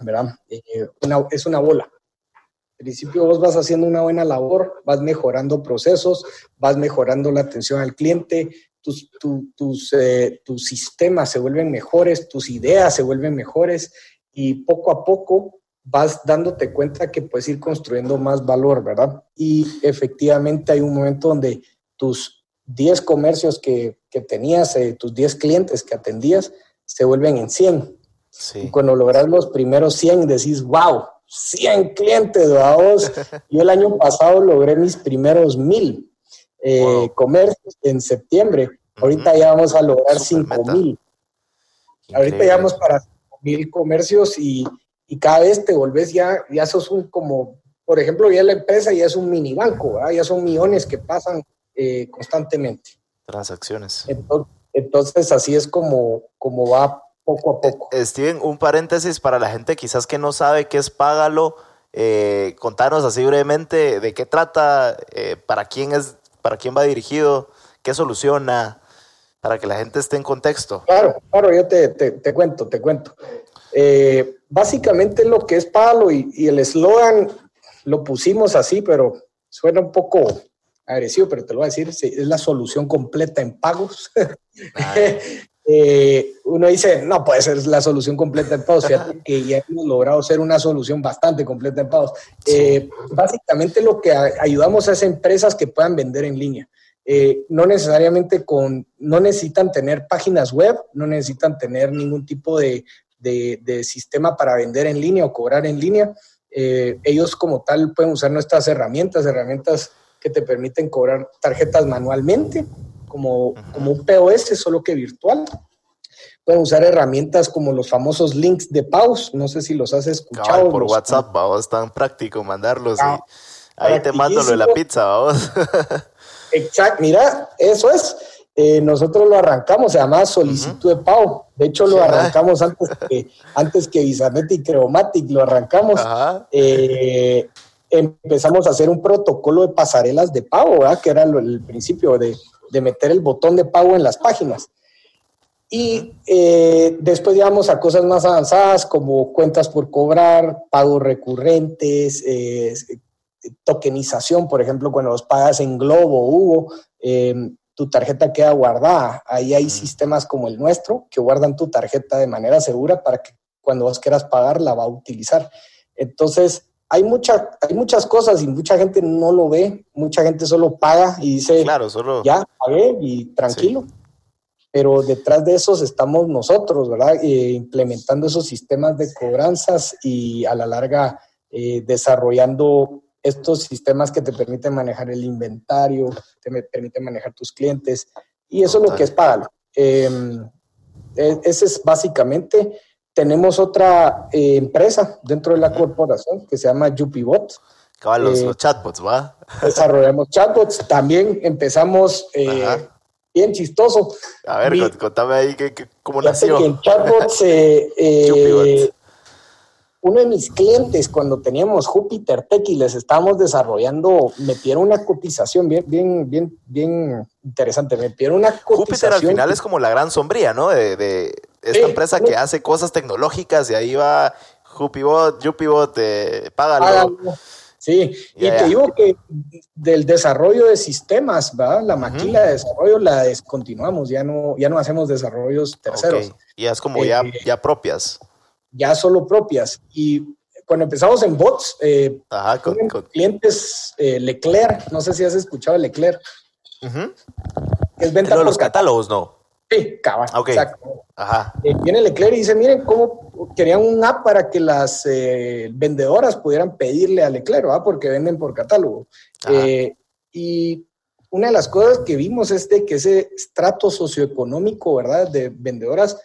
¿verdad? Eh, es una bola. Al principio vos vas haciendo una buena labor, vas mejorando procesos, vas mejorando la atención al cliente, tus, tus, eh, tus sistemas se vuelven mejores, tus ideas se vuelven mejores y poco a poco vas dándote cuenta que puedes ir construyendo más valor, ¿verdad? Y efectivamente hay un momento donde tus 10 comercios que, que tenías, eh, tus 10 clientes que atendías, se vuelven en 100 y cuando logras los primeros 100, decís, wow, 100 clientes, vamos. Yo el año pasado logré mis primeros 1000 eh, comercios en septiembre. Ahorita ya vamos a lograr 5000. Ahorita ya vamos para 5000 comercios y, y, cada vez te volvés ya, ya sos un como, por ejemplo, ya la empresa ya es un mini banco, ya son millones que pasan eh, constantemente. Transacciones. Entonces, entonces, así es como, como va poco a poco. Eh, Steven, un paréntesis para la gente quizás que no sabe qué es Págalo. Eh, contanos así brevemente de qué trata, eh, para quién es, para quién va dirigido, qué soluciona, para que la gente esté en contexto. Claro, claro, yo te, te, cuento, te cuento. básicamente lo que es Págalo y, el eslogan lo pusimos así, pero suena un poco agresivo, pero te lo voy a decir, es la solución completa en pagos. Eh, uno dice, no puede ser la solución completa en pagos. Fíjate que ya hemos logrado ser una solución bastante completa en pagos. Eh, básicamente lo que ayudamos a esas empresas que puedan vender en línea. Eh, no necesariamente con, no necesitan tener páginas web, no necesitan tener ningún tipo de, de, sistema para vender en línea o cobrar en línea. ellos como tal pueden usar nuestras herramientas, herramientas que te permiten cobrar tarjetas manualmente como, como un POS, solo que virtual. Pueden usar herramientas como los famosos links de pause. No sé si los has escuchado. por WhatsApp, vamos, tan práctico mandarlos. y ahí te mando lo de la pizza, vamos. Exacto, mira, eso es. Eh, nosotros lo arrancamos, se llama solicitud de pago. De hecho, lo arrancamos antes que, antes que y Creomatic, lo arrancamos. Eh, empezamos a hacer un protocolo de pasarelas de pago, ¿verdad? que era el principio de, de meter el botón de pago en las páginas. Y eh, después llegamos a cosas más avanzadas como cuentas por cobrar, pagos recurrentes, eh, tokenización, por ejemplo, cuando los pagas en Globo, Hugo, em, tu tarjeta queda guardada. Ahí hay sistemas como el nuestro que guardan tu tarjeta de manera segura para que cuando vos quieras pagar la va a utilizar. Entonces, hay, mucha, hay muchas cosas y mucha gente no lo ve, mucha gente solo paga y dice, claro, solo... ya, pagué y tranquilo. Pero detrás de esos estamos nosotros, ¿verdad? Eh, implementando esos sistemas de cobranzas y a la larga eh, desarrollando estos sistemas que te permiten manejar el inventario, te permiten manejar tus clientes y eso es lo que es Págalo. Em, e, ese es básicamente tenemos otra eh, empresa dentro de la corporación que se llama YupiBot. Cabal, eh, los, chatbots, ¿va? Desarrollamos chatbots. También empezamos eh, bien chistoso. A ver, contame ahí que, cómo nació. Que en chatbots, eh, uno de mis clientes, cuando teníamos Jupiter Tech y les estábamos desarrollando, me pidieron una cotización bien, bien, bien, bien interesante. Me pidieron una cotización. Júpiter al final es como la gran sombría, ¿no? De, esta empresa que hace cosas tecnológicas y ahí va Jupibot, Jupibot, eh, págalo. Sí, y te digo que del desarrollo de sistemas, ¿va? La maquila de desarrollo la descontinuamos, ya no, ya no hacemos desarrollos terceros. Okay. Ya es como ya, eh, ya propias ya solo propias. Y cuando empezamos en bots, eh, con, clientes eh, Leclerc, no sé si has escuchado Leclerc. Es venta de los catálogos, ¿no? Sí, cabal. Exacto. Ajá. Eh, viene Leclerc y dice, miren cómo querían un app para que las vendedoras pudieran pedirle a Leclerc, ¿verdad? Porque venden por catálogo. y una de las cosas que vimos es de que ese estrato socioeconómico, ¿verdad? De vendedoras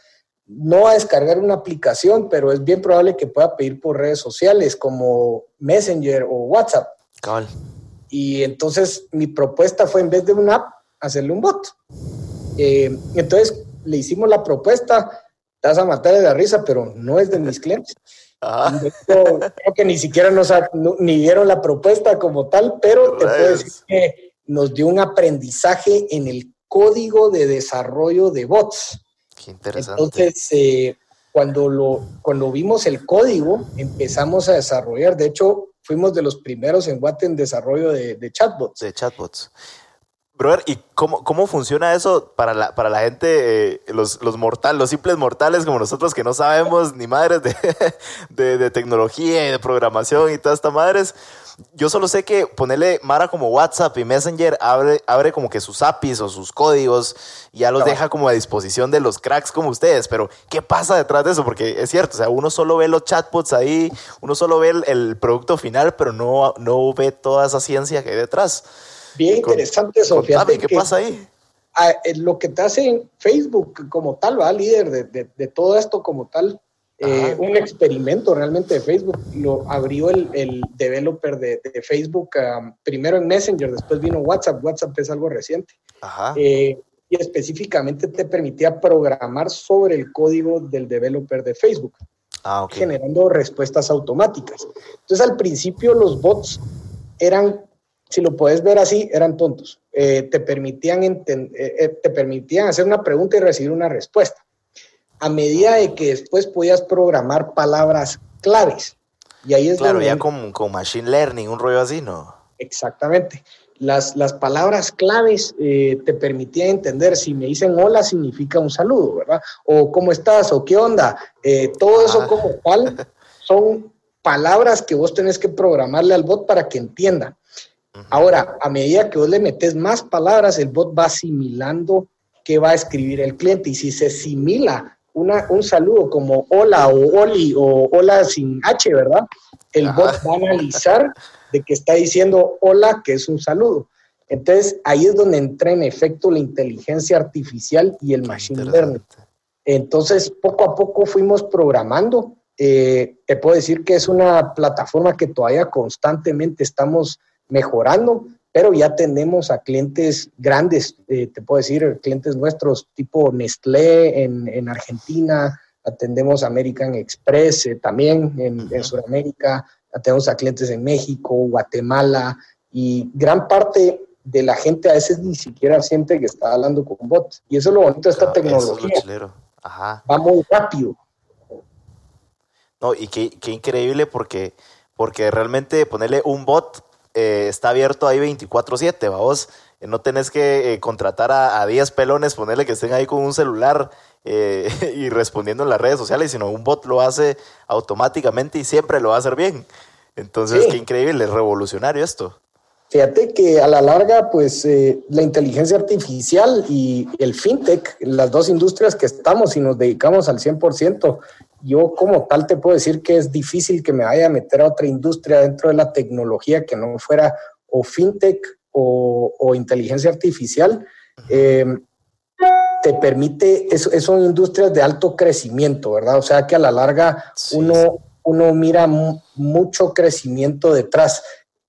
no a descargar una aplicación, pero es bien probable que pueda pedir por redes sociales como Messenger o WhatsApp. Y entonces mi propuesta fue en vez de una app, hacerle un bot. Eh, entonces le hicimos la propuesta, te vas a matar de la risa, pero no es de mis clientes. Ah. creo que ni siquiera nos ni dieron la propuesta como tal, pero te puedo decir que nos dio un aprendizaje en el código de desarrollo de bots. Interesante. Entonces, eh, cuando, lo, cuando vimos el código, empezamos a desarrollar. De hecho, fuimos de los primeros en Watt en desarrollo de, chatbots. De chatbots. Brother, ¿y cómo, cómo funciona eso para la, para la gente, eh, los, los mortales, los simples mortales como nosotros que no sabemos ni madres de, de, de tecnología y de programación y todas estas madres? Yo solo sé que ponerle Mara como WhatsApp y Messenger abre, abre como que sus APIs o sus códigos y ya los deja como a disposición de los cracks como ustedes. Pero, ¿qué pasa detrás de eso? Porque es cierto, o sea, uno solo ve los chatbots ahí, uno solo ve el, producto final, pero no, no ve toda esa ciencia que hay detrás. Bien interesante eso. ¿qué pasa ahí? Eh, lo que te hace Facebook como tal, va líder de, de todo esto como tal, eh, un experimento realmente de Facebook. Lo abrió el, el developer de, Facebook um, primero en Messenger, después vino WhatsApp. WhatsApp es algo reciente. Eh, y específicamente te permitía programar sobre el código del developer de Facebook, ah, generando respuestas automáticas. Entonces al principio los bots eran, si lo puedes ver así, eran tontos. Eh, te, permitían te permitían hacer una pregunta y recibir una respuesta a medida de que después podías programar palabras claves. Y ahí es claro, ya con, con, Machine Learning, un rollo así, ¿no? Exactamente. Las, las palabras claves eh, te permitían entender si me dicen hola significa un saludo, ¿verdad? O cómo estás, o qué onda. Eh, todo eso como tal son palabras que vos tenés que programarle al bot para que entienda. Ahora, a medida que vos le metes más palabras, el bot va asimilando qué va a escribir el cliente. Y si se asimila un saludo como hola o oli o hola sin H, ¿verdad? El bot va a analizar de que está diciendo hola, que es un saludo. Entonces, ahí es donde entra en efecto la inteligencia artificial y el machine learning. Entonces, poco a poco fuimos programando. Eh, te puedo decir que es una plataforma que todavía constantemente estamos mejorando pero ya tenemos a clientes grandes, eh, te puedo decir, clientes nuestros tipo Nestlé en, Argentina, atendemos American Express eh, también en, en Sudamérica, atendemos a clientes en México, Guatemala y gran parte de la gente a veces ni siquiera siente que está hablando con bots. Y eso es lo bonito de esta tecnología. Va muy rápido. No, y qué, qué increíble porque, porque realmente ponerle un bot eh, está abierto ahí 24/7, vamos. Eh, no tenés que eh, contratar a, 10 pelones, ponerle que estén ahí con un celular eh, y respondiendo en las redes sociales, sino un bot lo hace automáticamente y siempre lo va a hacer bien. Entonces, qué increíble, es revolucionario esto. Fíjate que a la larga, pues eh, la inteligencia artificial y el fintech, las dos industrias que estamos y nos dedicamos al 100%, yo como tal te puedo decir que es difícil que me vaya a meter a otra industria dentro de la tecnología que no fuera o fintech o, inteligencia artificial. Em, te permite, es, son industrias de alto crecimiento, ¿verdad? O sea que a la larga uno, uno mira mucho crecimiento detrás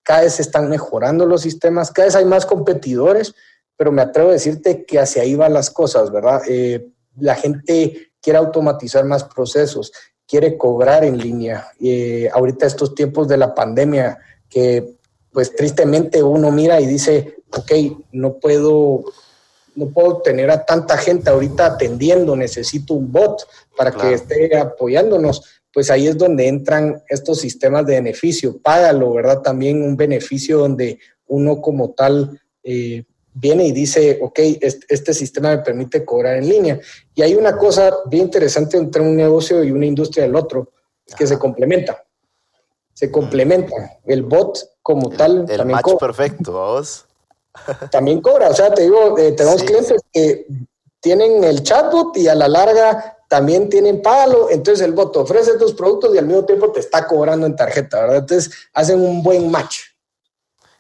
cada vez se están mejorando los sistemas, cada vez hay más competidores, pero me atrevo a decirte que hacia ahí van las cosas, ¿verdad? Eh, la gente quiere automatizar más procesos, quiere cobrar en línea. Eh, ahorita estos tiempos de la pandemia, que pues tristemente uno mira y dice, ok, no puedo, no puedo tener a tanta gente ahorita atendiendo, necesito un bot para que esté apoyándonos pues ahí es donde entran estos sistemas de beneficio. Págalo, ¿verdad? También un beneficio donde uno como tal eh, viene y dice, ok, este, sistema me permite cobrar en línea. Y hay una cosa bien interesante entre un negocio y una industria del otro, es que se complementa. Se complementa. El bot como tal. El también match perfecto, vos. también cobra. O sea, te digo, eh, tenemos clientes que tienen el chatbot y a la larga también tienen palo, entonces el bot ofrece tus productos y al mismo tiempo te está cobrando en tarjeta, ¿verdad? Entonces hacen un buen match.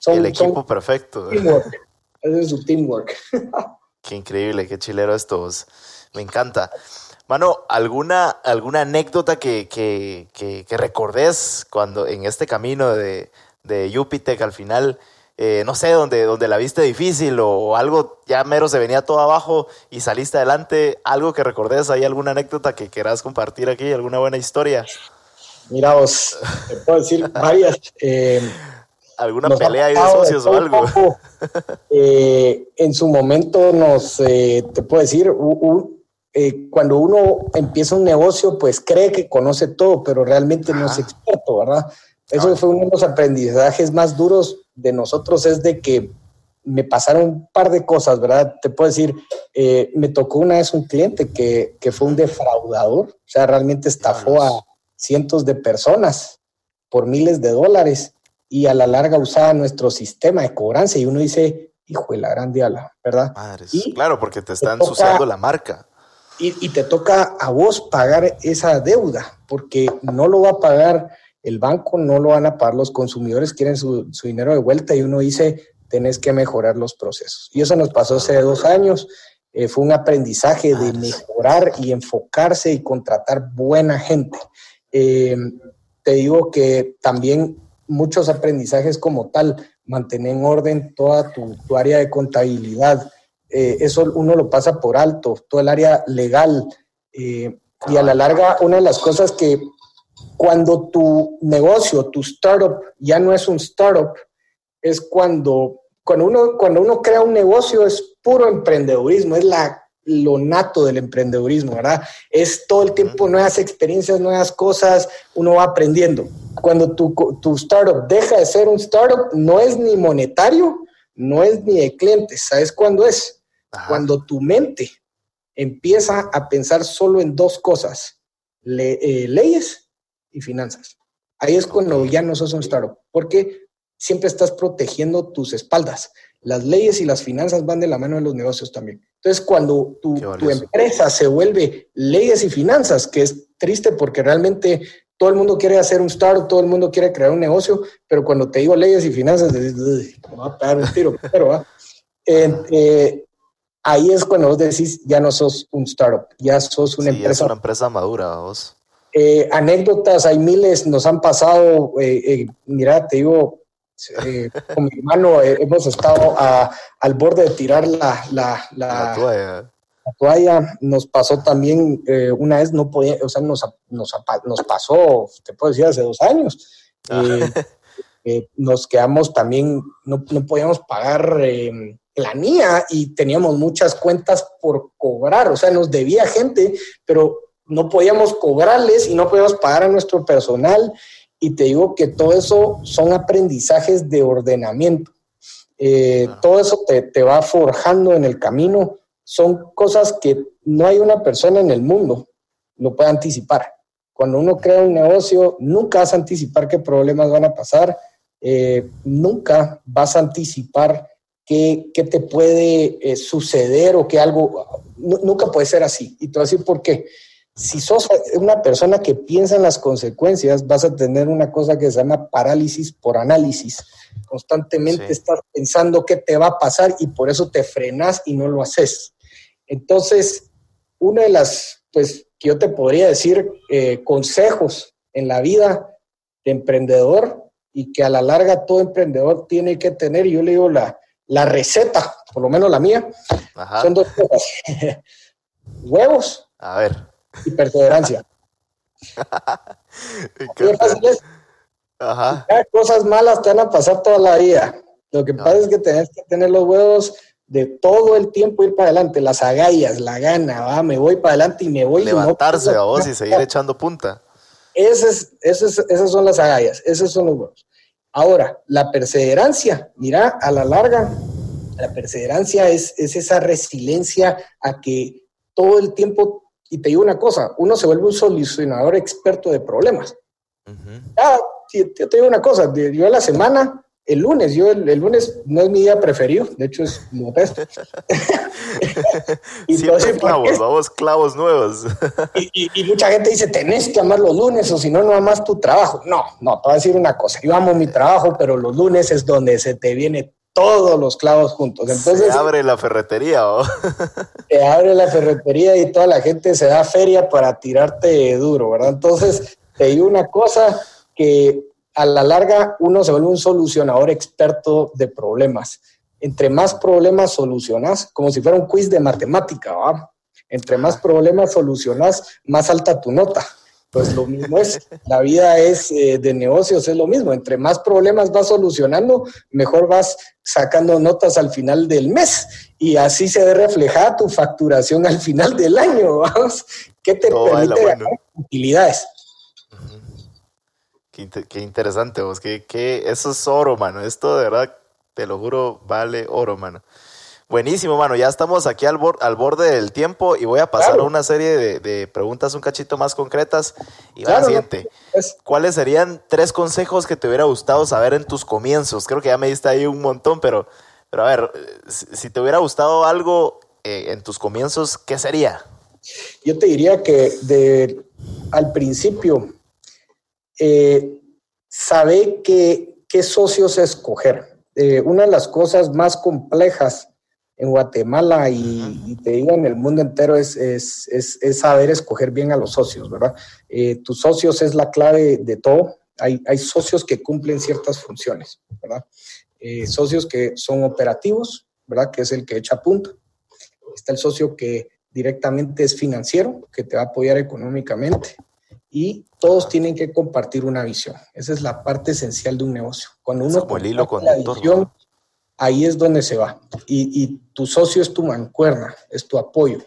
el equipo perfecto. Teamwork. es su teamwork. qué increíble, qué chilero estos. Me encanta. Mano, ¿alguna, alguna anécdota que, que, que, que recordes cuando en este camino de, de Jupiter al final eh, no sé, donde, donde la viste difícil o algo ya mero se venía todo abajo y saliste adelante, algo que recordes, ¿hay alguna anécdota que quieras compartir aquí, alguna buena historia? Mira vos, te puedo decir varias. Eh, ¿Alguna pelea ahí de socios o algo? Eh, en su momento nos, te puedo decir, cuando uno empieza un negocio, pues cree que conoce todo, pero realmente no es experto, ¿verdad? Eso fue uno de los aprendizajes más duros de nosotros, es de que me pasaron un par de cosas, ¿verdad? Te puedo decir, eh, me tocó una vez un cliente que, que, fue un defraudador, o sea, realmente estafó a cientos de personas por miles de dólares y a la larga usaba nuestro sistema de cobranza y uno dice, hijo de la grande ala, ¿verdad? y claro, porque te están usando la marca. Y, y, te toca a vos pagar esa deuda, porque no lo va a pagar el banco no lo van a pagar, los consumidores quieren su, dinero de vuelta y uno dice, tenés que mejorar los procesos. Y eso nos pasó hace dos años. Eh, fue un aprendizaje de mejorar y enfocarse y contratar buena gente. Eh, te digo que también muchos aprendizajes como tal, mantener en orden toda tu, área de contabilidad. Eh, eso uno lo pasa por alto, todo el área legal. y a la larga, una de las cosas que cuando tu negocio, tu startup ya no es un startup, es cuando, cuando, uno, cuando uno crea un negocio es puro emprendedurismo, es la, lo nato del emprendedurismo, ¿verdad? Es todo el tiempo nuevas experiencias, nuevas cosas, uno va aprendiendo. Cuando tu, tu startup deja de ser un startup, no es ni monetario, no es ni de clientes, ¿sabes cuándo es? Cuando tu mente empieza a pensar solo en dos cosas, eh, leyes y finanzas. Ahí es cuando ya no sos un startup, porque siempre estás protegiendo tus espaldas. Las leyes y las finanzas van de la mano de los negocios también. Entonces, cuando tu, empresa se vuelve leyes y finanzas, que es triste porque realmente todo el mundo quiere hacer un startup, todo el mundo quiere crear un negocio, pero cuando te digo leyes y finanzas, me va a pegar un tiro, pero eh, ahí es cuando vos decís, ya no sos un startup, ya sos una empresa. Es una empresa madura, vos. Eh, anécdotas, hay miles, nos han pasado, eh, eh, mira, te digo, con mi hermano hemos estado al borde de tirar la, la, toalla. Nos pasó también una vez, no podía, o sea, nos, nos, nos, pasó, te puedo decir, hace dos años. Ah. nos quedamos también, no, no podíamos pagar la mía y teníamos muchas cuentas por cobrar, o sea, nos debía gente, pero no podíamos cobrarles y no podíamos pagar a nuestro personal. Y te digo que todo eso son aprendizajes de ordenamiento. Eh, todo eso te, va forjando en el camino son cosas que no hay una persona en el mundo lo puede anticipar. Cuando uno crea un negocio, nunca vas a anticipar qué problemas van a pasar, eh, nunca vas a anticipar qué, qué te puede eh, suceder o que algo, nunca puede ser así. Y te voy a decir por qué. Si sos una persona que piensa en las consecuencias, vas a tener una cosa que se llama parálisis por análisis. Constantemente estás pensando qué te va a pasar y por eso te frenas y no lo haces. Entonces, una de las, pues, que yo te podría decir, eh, consejos en la vida de emprendedor y que a la larga todo emprendedor tiene que tener, yo le digo la, la receta, por lo menos la mía, son dos cosas. Huevos. A ver. Y perseverancia. ¿Qué fácil es? Ajá. Cosas malas te van a pasar toda la vida. Lo que pasa es que tenés que tener los huevos de todo el tiempo ir para adelante, las agallas, la gana, va, me voy para adelante y me voy. Levantarse a vos y seguir echando punta. Esas, esas, esas son las agallas, esos son los huevos. Ahora, la perseverancia, mira, a la larga, la perseverancia es, es esa resiliencia a que todo el tiempo, y te digo una cosa, uno se vuelve un solucionador experto de problemas. Ah, te, te digo una cosa, yo a la semana el lunes, yo el, lunes no es mi día preferido, de hecho es modesto. y Siempre clavos, vamos, clavos nuevos. y, y, mucha gente dice, tenés que amar los lunes o si no, no amas tu trabajo. No, no, te voy a decir una cosa, yo amo mi trabajo, pero los lunes es donde se te viene todos los clavos juntos. Entonces, se abre la ferretería. ¿o? se abre la ferretería y toda la gente se da feria para tirarte duro, ¿verdad? Entonces, te digo una cosa que a la larga uno se vuelve un solucionador experto de problemas. Entre más problemas solucionas, como si fuera un quiz de matemática, ¿va? Entre más problemas solucionas, más alta tu nota. Pues lo mismo es, la vida es eh, de negocios, es lo mismo. Entre más problemas vas solucionando, mejor vas sacando notas al final del mes y así se ve reflejada tu facturación al final del año. ¿vamos? ¿Qué te permite ganar utilidades? Qué, interesante, vos. Que, eso es oro, mano. Esto de verdad, te lo juro, vale oro, mano. Buenísimo, mano. Ya estamos aquí al, al borde del tiempo y voy a pasar a una serie de, preguntas un cachito más concretas. Y va la siguiente. ¿Cuáles serían tres consejos que te hubiera gustado saber en tus comienzos? Creo que ya me diste ahí un montón, pero, pero a ver, si te hubiera gustado algo eh, en tus comienzos, ¿qué sería? Yo te diría que de, al principio eh, sabe qué, socios escoger. Eh, una de las cosas más complejas en Guatemala y, te digo en el mundo entero es, es, saber escoger bien a los socios, ¿verdad? Eh, tus socios es la clave de todo. Hay, hay socios que cumplen ciertas funciones, ¿verdad? Eh, socios que son operativos, ¿verdad? Que es el que echa punta. Está el socio que directamente es financiero, que te va a apoyar económicamente y todos tienen que compartir una visión. Esa es la parte esencial de un negocio. Cuando uno comparte la visión, ahí es donde se va. Y, tu socio es tu mancuerna, es tu apoyo.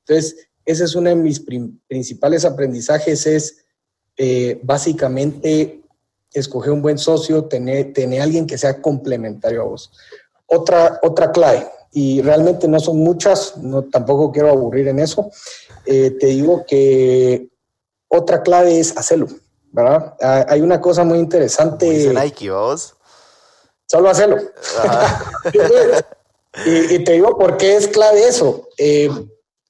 Entonces, ese es uno de mis principales aprendizajes, es eh, básicamente escoger un buen socio, tener, tener alguien que sea complementario a vos. Otra, otra clave, y realmente no son muchas, no, tampoco quiero aburrir en eso, eh, te digo que otra clave es hacerlo, ¿verdad? Ah, hay una cosa muy interesante. Nike, vos. Solo hacerlo. y, te digo por qué es clave eso. Eh,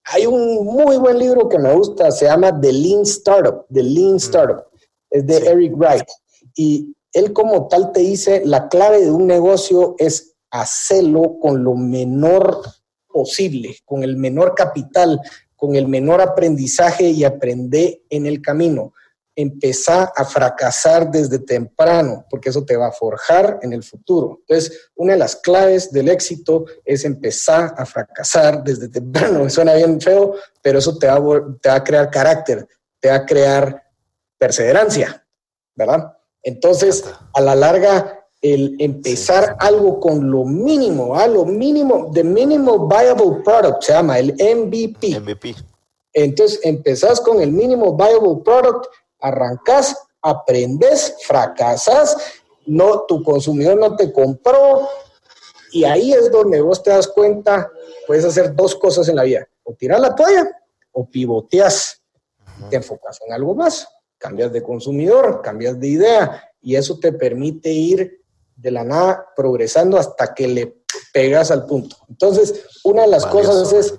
hay un muy buen libro que me gusta, se llama The Lean Startup, The Lean mm. Startup, es de Eric Wright. Y él como tal te dice, la clave de un negocio es hacerlo con lo menor posible, con el menor capital, con el menor aprendizaje y aprender en el camino. Empezar a fracasar desde temprano, porque eso te va a forjar en el futuro. Entonces, una de las claves del éxito es empezar a fracasar desde temprano. Suena bien feo, pero eso te va, te va a crear carácter, te va a crear perseverancia, ¿verdad? Entonces, a la larga, el empezar algo con lo mínimo, a ¿ah? lo mínimo, the minimal viable product se llama el MVP. MVP. Entonces empezás con el mínimo viable product, arrancás, aprendes, fracasas, no, tu consumidor no te compró y ahí es donde vos te das cuenta, puedes hacer dos cosas en la vida, o tirar la toalla o pivoteas, te enfocas en algo más, cambias de consumidor, cambias de idea y eso te permite ir de la nada progresando hasta que le pegas al punto. Entonces, una de las cosas es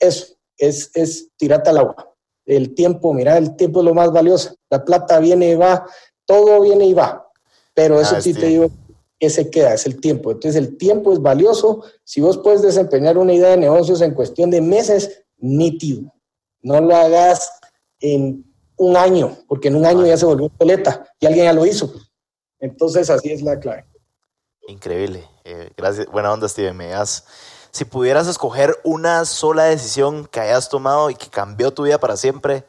eso, es, es tirarte al agua. El tiempo, mira, el tiempo es lo más valioso. La plata viene y va, todo viene y va, pero eso ah, sí te digo que se queda, es el tiempo. Entonces, el tiempo es valioso. Si vos puedes desempeñar una idea de negocios en cuestión de meses, nítido. No lo hagas en un año, porque en un año ya se volvió peleta y alguien ya lo hizo. Entonces, así es la clave. Increíble. Eh, gracias. Buena onda, Steven. Me das. Si pudieras escoger una sola decisión que hayas tomado y que cambió tu vida para siempre,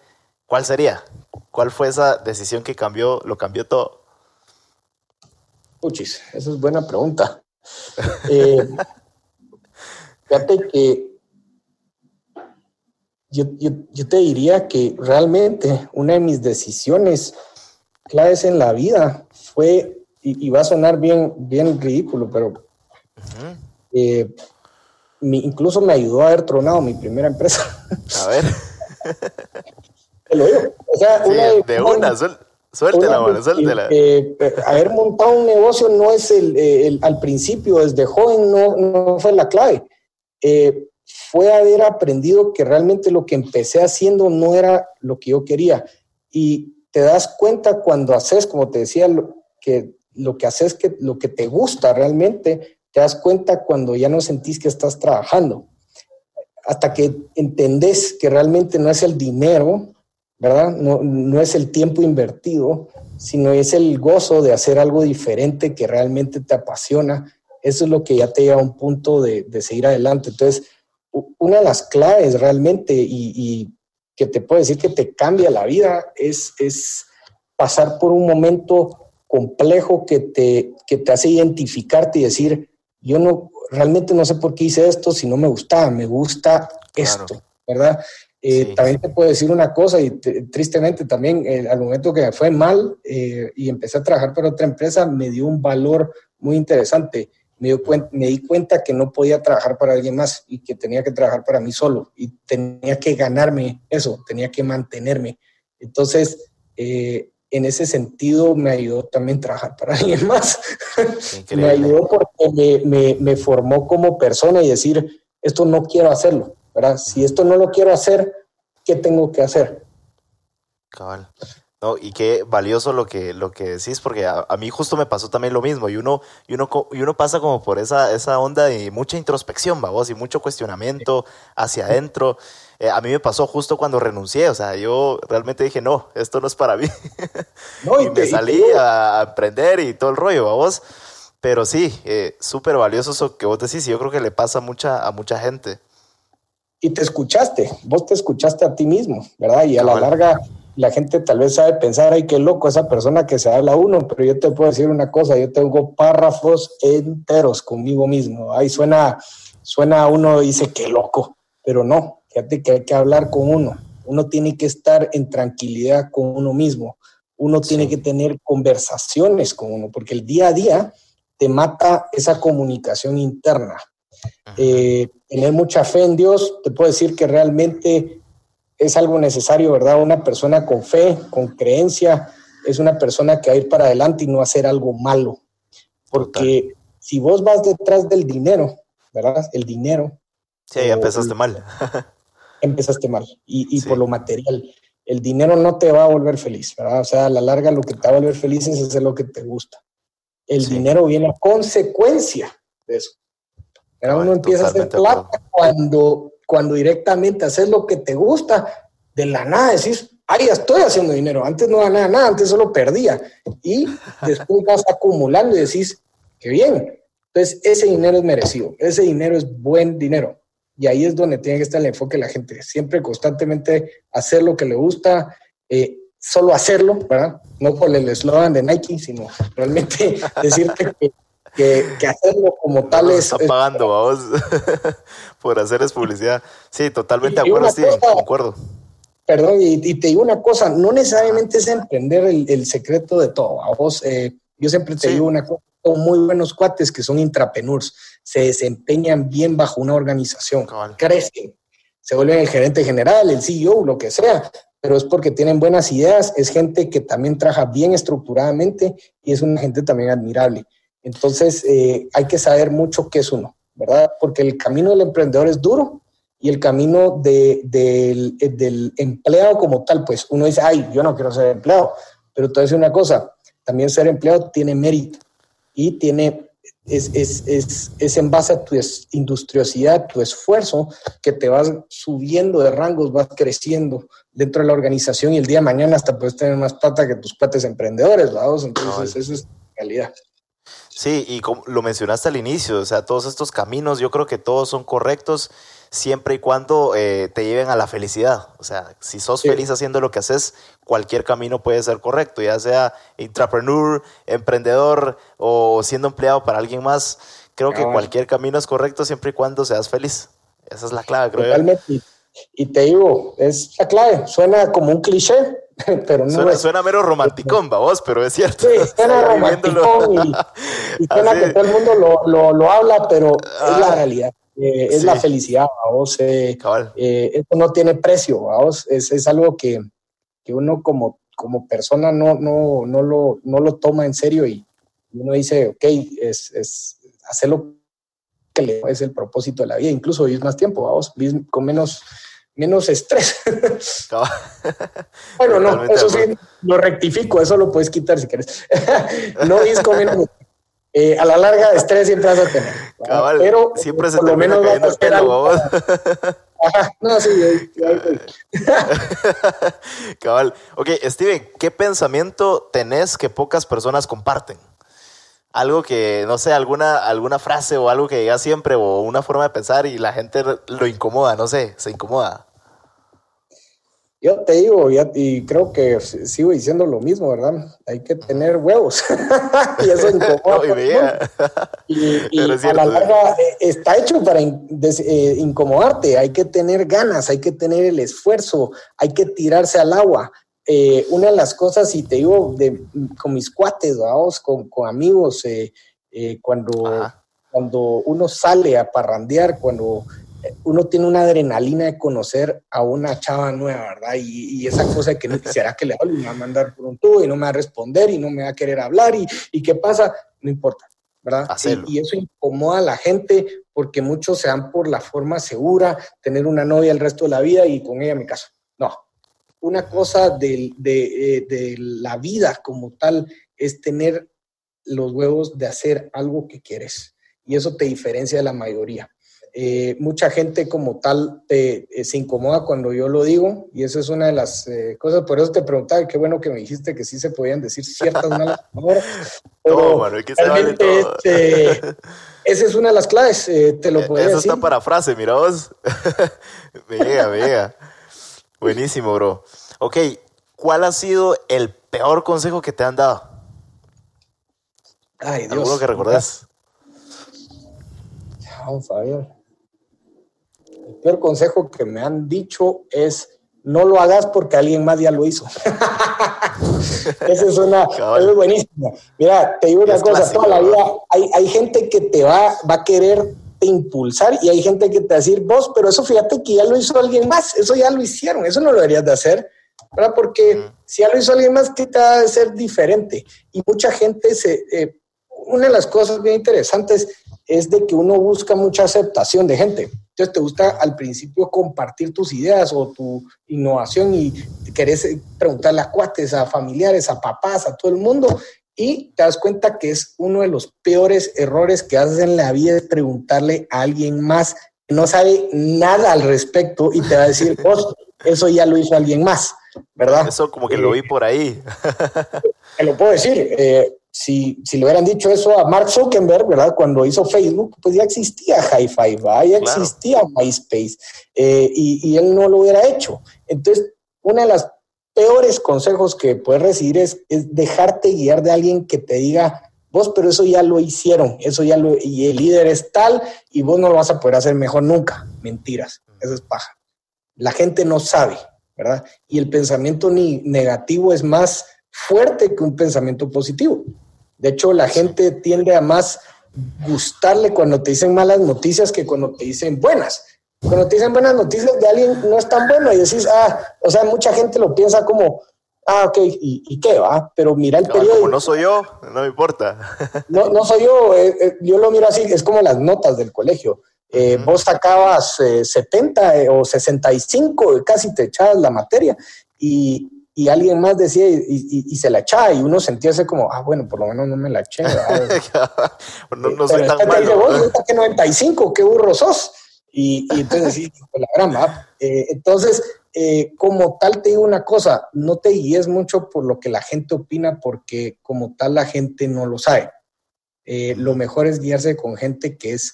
¿cuál sería? ¿Cuál fue esa decisión que cambió, lo cambió todo? Puchis, esa es buena pregunta. Eh, fíjate que yo, yo, te diría que realmente una de mis decisiones claves en la vida fue, y, va a sonar bien, bien ridículo, pero eh, incluso me ayudó a haber tronado mi primera empresa. A ver. te lo digo. O sea, de, una, suéltela, mano, suéltela. Eh, eh, haber montado un negocio no es el, al principio, desde joven no, no fue la clave. fue haber aprendido que realmente lo que empecé haciendo no era lo que yo quería. Y te das cuenta cuando haces, como te decía, lo, que lo que haces, que lo que te gusta realmente, te das cuenta cuando ya no sentís que estás trabajando. Hasta que entendés que realmente no es el dinero, ¿verdad? No, no es el tiempo invertido, sino es el gozo de hacer algo diferente que realmente te apasiona. Eso es lo que ya te lleva a un punto de, de seguir adelante. Entonces, una de las claves realmente y, que te puedo decir que te cambia la vida es, es pasar por un momento complejo que te, que te hace identificarte y decir, yo no, realmente no sé por qué hice esto si no me gustaba, me gusta esto, ¿verdad? Eh, también te puedo decir una cosa y tristemente también eh, al momento que me fue mal eh, y empecé a trabajar para otra empresa, me dio un valor muy interesante me, di cuenta que no podía trabajar para alguien más y que tenía que trabajar para mí solo y tenía que ganarme eso, tenía que mantenerme. Entonces, eh, en ese sentido me ayudó también trabajar para alguien más. me ayudó porque me, me, formó como persona y decir, esto no quiero hacerlo, ¿verdad? Si esto no lo quiero hacer, ¿qué tengo que hacer? Cabal. ¿no? Y qué valioso lo que, lo que decís, porque a, mí justo me pasó también lo mismo, y uno, y uno, y uno pasa como por esa, esa onda de mucha introspección, vos, y mucho cuestionamiento hacia adentro. Eh, a mí me pasó justo cuando renuncié, o sea, yo realmente dije, no, esto no es para mí. y, me salí a, aprender y todo el rollo, vos. Pero sí, eh, súper valioso eso que vos decís, y yo creo que le pasa mucha, a mucha gente. Y te escuchaste, vos te escuchaste a ti mismo, ¿verdad? Y a la larga la gente tal vez sabe pensar, ay, qué loco esa persona que se habla uno, pero yo te puedo decir una cosa, yo tengo párrafos enteros conmigo mismo. Ahí suena, suena uno dice, qué loco, pero no, fíjate que hay que hablar con uno. Uno tiene que estar en tranquilidad con uno mismo. Uno tiene que tener conversaciones con uno, porque el día a día te mata esa comunicación interna. Eh, tener mucha fe en Dios, te puedo decir que realmente es algo necesario, ¿verdad? Una persona con fe, con creencia, es una persona que va a ir para adelante y no hacer algo malo. Porque si vos vas detrás del dinero, ¿verdad? El dinero. Sí, empezaste mal. empezaste mal. Y, por lo material. El dinero no te va a volver feliz, ¿verdad? O sea, a la larga lo que te va a volver feliz es hacer lo que te gusta. El dinero viene a consecuencia de eso. Pero uno empieza a hacer plata cuando cuando directamente haces lo que te gusta, de la nada decís, ay, ya estoy haciendo dinero. Antes no ganaba nada, antes solo perdía. Y después vas acumulando y decís, qué bien. Entonces, ese dinero es merecido, ese dinero es buen dinero. Y ahí es donde tiene que estar el enfoque de la gente. Siempre, constantemente, hacer lo que le gusta, eh, solo hacerlo, ¿verdad? No por el eslogan de Nike, sino realmente decirte que que, hacerlo como tal es. Está pagando, vamos, por hacer es publicidad. Sí, totalmente de acuerdo, Steven, concuerdo. Perdón, y, te digo una cosa, no necesariamente es emprender el, secreto de todo. A vos, eh, yo siempre te digo una cosa, son muy buenos cuates que son intrapreneurs, se desempeñan bien bajo una organización, crecen, se vuelven el gerente general, el CEO, lo que sea, pero es porque tienen buenas ideas, es gente que también trabaja bien estructuradamente y es una gente también admirable. Entonces, eh, hay que saber mucho qué es uno, ¿verdad? Porque el camino del emprendedor es duro y el camino de, del, del empleado como tal, pues uno dice, ay, yo no quiero ser empleado, pero te voy a decir una cosa, también ser empleado tiene mérito y tiene, es, es, es, es, en base a tu industriosidad, tu esfuerzo, que te vas subiendo de rangos, vas creciendo dentro de la organización y el día de mañana hasta puedes tener más plata que tus cuates emprendedores, ¿verdad? Entonces, eso es realidad. Sí, y como lo mencionaste al inicio, o sea, todos estos caminos yo creo que todos son correctos siempre y cuando eh, te lleven a la felicidad. O sea, si sos feliz haciendo lo que haces, cualquier camino puede ser correcto, ya sea intrapreneur, emprendedor o siendo empleado para alguien más. Creo que cualquier camino es correcto siempre y cuando seas feliz. Esa es la clave, creo Totalmente. Y te digo, es la clave. Suena como un cliché, pero no suena, suena mero romanticón, vos, pero es cierto. Sí, suena romanticón y, suena que todo el mundo lo, lo, lo habla, pero es la ah. realidad. Eh, es la felicidad, vos. Eh, eh, esto no tiene precio, vos. Es, es algo que, que, uno como, como persona no, no, no, lo, no lo toma en serio y uno dice, ok, es, es hacerlo que es el propósito de la vida, incluso vivir más tiempo, vamos, con menos, menos estrés. bueno, no, eso sí, lo rectifico, eso lo puedes quitar si quieres. no con menos eh, a la larga, estrés siempre vas a tener. pero siempre se por lo menos cayendo el pelo, Ajá, no, sí, Cabal. Ok, Steven, ¿qué pensamiento tenés que pocas personas comparten? Algo que, no sé, alguna, alguna frase o algo que digas siempre o una forma de pensar y la gente lo incomoda, no sé, se incomoda. Yo te digo, y creo que sigo diciendo lo mismo, ¿verdad? Hay que tener huevos. y eso incomoda. y, a la larga eh, está hecho para eh, incomodarte. Hay que tener ganas, hay que tener el esfuerzo, hay que tirarse al agua. Eh, una de las cosas, y te digo, de, con mis cuates, vamos, con, con amigos, cuando, cuando uno sale a parrandear, cuando uno tiene una adrenalina de conocer a una chava nueva, ¿verdad? Y, esa cosa de que no quisiera que le hable y me va a mandar por un tubo y no me va a responder y no me va a querer hablar y, y qué pasa, no importa, ¿verdad? Y, eso incomoda a la gente porque muchos se dan por la forma segura, tener una novia el resto de la vida y con ella me caso. No, una cosa de, de, eh, de la vida como tal es tener los huevos de hacer algo que quieres. Y eso te diferencia de la mayoría. Eh, mucha gente como tal te, eh, se incomoda cuando yo lo digo y eso es una de las eh, cosas, por eso te preguntaba, qué bueno que me dijiste que sí se podían decir ciertas malas palabras. no, que este, esa es una de las claves, te lo puedo decir. Eso está para frase, mira vos. me llega, me llega. Buenísimo, bro. Ok, ¿cuál ha sido el peor consejo que te han dado? Ay, Dios. ¿Alguno que recordás? Vamos a ver el peor consejo que me han dicho es no lo hagas porque alguien más ya lo hizo. Esa es una, es buenísima. Mira, te digo una cosa, toda la vida hay, hay, gente que te va, va a querer impulsar y hay gente que te va a decir, vos, pero eso fíjate que ya lo hizo alguien más, eso ya lo hicieron, eso no lo deberías de hacer, ¿verdad? Porque mm. si ya lo hizo alguien más, ¿qué te va a ser diferente? Y mucha gente se... Eh, una de las cosas bien interesantes es de que uno busca mucha aceptación de gente. Entonces te gusta al principio compartir tus ideas o tu innovación y querés preguntarle a cuates, a familiares, a papás, a todo el mundo y te das cuenta que es uno de los peores errores que haces en la vida es preguntarle a alguien más que no sabe nada al respecto y te va a decir, oh, eso ya lo hizo alguien más, ¿verdad? Eso como que lo vi por ahí. Te lo puedo decir. Eh, si, si, le hubieran dicho eso a Mark Zuckerberg, ¿verdad? Cuando hizo Facebook, pues ya existía Hi-Fi, ya existía MySpace, eh, y, y, él no lo hubiera hecho. Entonces, una de las peores consejos que puedes recibir es, es, dejarte guiar de alguien que te diga, vos, pero eso ya lo hicieron, eso ya lo, y el líder es tal, y vos no lo vas a poder hacer mejor nunca. Mentiras, eso es paja. La gente no sabe, ¿verdad? Y el pensamiento ni negativo es más fuerte que un pensamiento positivo. De hecho, la gente tiende a más gustarle cuando te dicen malas noticias que cuando te dicen buenas. Cuando te dicen buenas noticias de alguien no es tan bueno y decís, ah, o sea, mucha gente lo piensa como, ah, ok, ¿y, qué va? Pero mira el periódico. Como no soy yo, no me importa. no, no soy yo, eh, eh, yo lo miro así, es como las notas del colegio. Eh, vos sacabas 70 o 65, casi te echabas la materia y, y alguien más decía y, se la echaba y uno sentíase como, ah, bueno, por lo menos no me la eché. no, no soy tan malo. Vos, que 95, qué burro sos. Y, entonces sí, la gran eh, entonces, eh, como tal te digo una cosa, no te guíes mucho por lo que la gente opina porque como tal la gente no lo sabe. Eh, lo mejor es guiarse con gente que es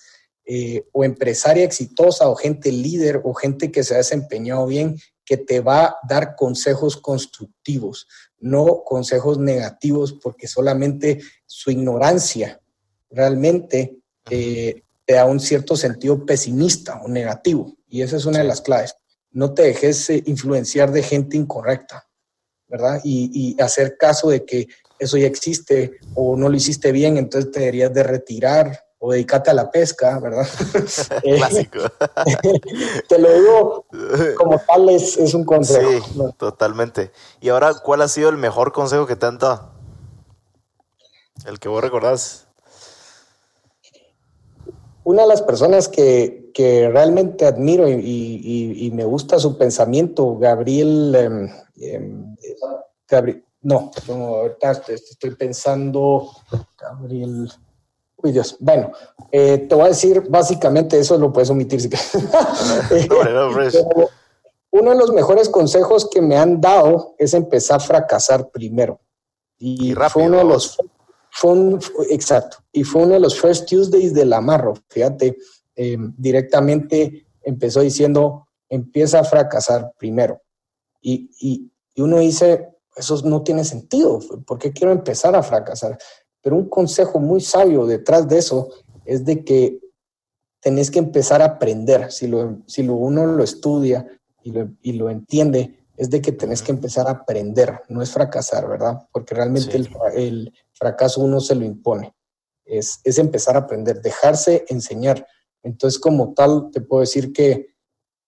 o empresaria exitosa o gente líder o gente que se ha desempeñado bien que te va a dar consejos constructivos, no consejos negativos, porque solamente su ignorancia realmente eh, te da un cierto sentido pesimista o negativo. Y esa es una de las claves. No te dejes eh, influenciar de gente incorrecta, ¿verdad? Y, y hacer caso de que eso ya existe o no lo hiciste bien, entonces te deberías de retirar o dedícate a la pesca, ¿verdad? Eh, Clásico. te lo digo como tal, es, un consejo. Sí, totalmente. Y ahora, ¿cuál ha sido el mejor consejo que te han dado? El que vos recordás. Una de las personas que, realmente admiro y, me gusta su pensamiento, Gabriel, em, em, Gabriel no, no, ahorita estoy pensando, Gabriel, Uy, Dios. Bueno, eh, te voy a decir básicamente eso, lo puedes omitir si uno de los mejores consejos que me han dado es empezar a fracasar primero. Y, fue uno de los. Exacto. Y fue uno de los First Tuesdays del Amarro. Fíjate, eh, directamente empezó diciendo: empieza a fracasar primero. Y, y, y uno dice: eso no tiene sentido. ¿Por qué quiero empezar a fracasar? Pero un consejo muy sabio detrás de eso es de que tenés que empezar a aprender. Si, lo, si lo uno lo estudia y lo, y lo, entiende, es de que tenés que empezar a aprender, no es fracasar, ¿verdad? Porque realmente el, el, fracaso uno se lo impone. Es, es, empezar a aprender, dejarse enseñar. Entonces, como tal, te puedo decir que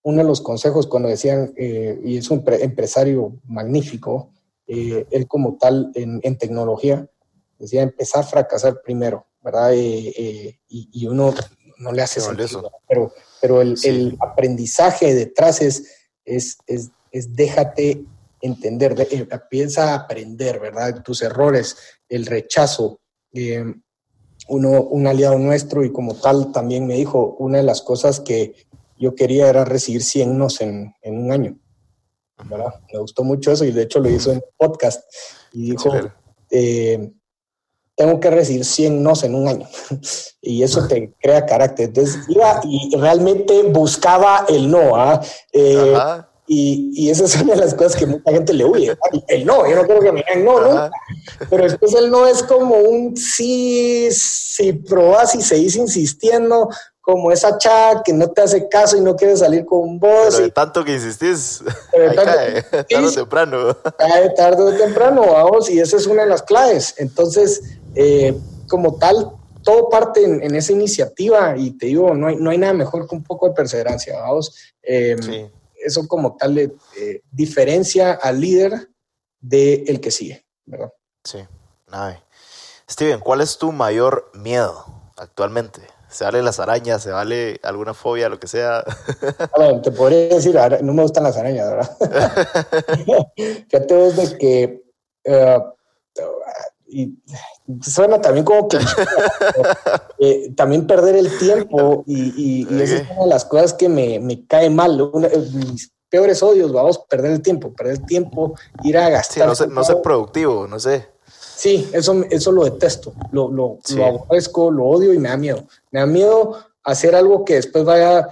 uno de los consejos cuando decían, eh, y es un empresario magnífico, eh, él como tal en, en tecnología, decía empezar a fracasar primero, ¿verdad? Eh, eh, y, uno no le hace sentido, pero, pero el, aprendizaje detrás es, es, es, déjate entender, eh, piensa aprender, ¿verdad? Tus errores, el rechazo. uno, un aliado nuestro y como tal también me dijo, una de las cosas que yo quería era recibir 100 nos en, en un año. ¿verdad? Me gustó mucho eso y de hecho lo hizo en podcast y dijo, tengo que recibir 100 nos en un año. y eso te crea carácter. Entonces iba y realmente buscaba el no. ¿ah? Eh, y, y, esa es una de las cosas que mucha gente le huye. El no, yo no quiero que me digan no, no. Pero después el no es como un sí, si probas y seguís insistiendo, como esa chava que no te hace caso y no quiere salir con vos. Pero de tanto que insistís, cae, tarde o temprano. Cae tarde o temprano, vamos, y esa es una de las claves. Entonces, eh, como tal, todo parte en, esa iniciativa y te digo, no hay, no hay nada mejor que un poco de perseverancia, vamos. Em, eso como tal eh, diferencia al líder del el que sigue, ¿verdad? Sí, Steven, ¿cuál es tu mayor miedo actualmente? ¿Se vale las arañas? ¿Se vale alguna fobia, lo que sea? te podría decir, no me gustan las arañas, ¿verdad? Fíjate vos de que eh, y suena también como que eh, también perder el tiempo y, y, esa es una de las cosas que me, me cae mal. mis peores odios, vamos, perder el tiempo, perder el tiempo, ir a gastar. no, ser, no ser productivo, no sé. Sí, eso, eso lo detesto, lo, lo, lo aborrezco, lo odio y me da miedo. Me da miedo hacer algo que después vaya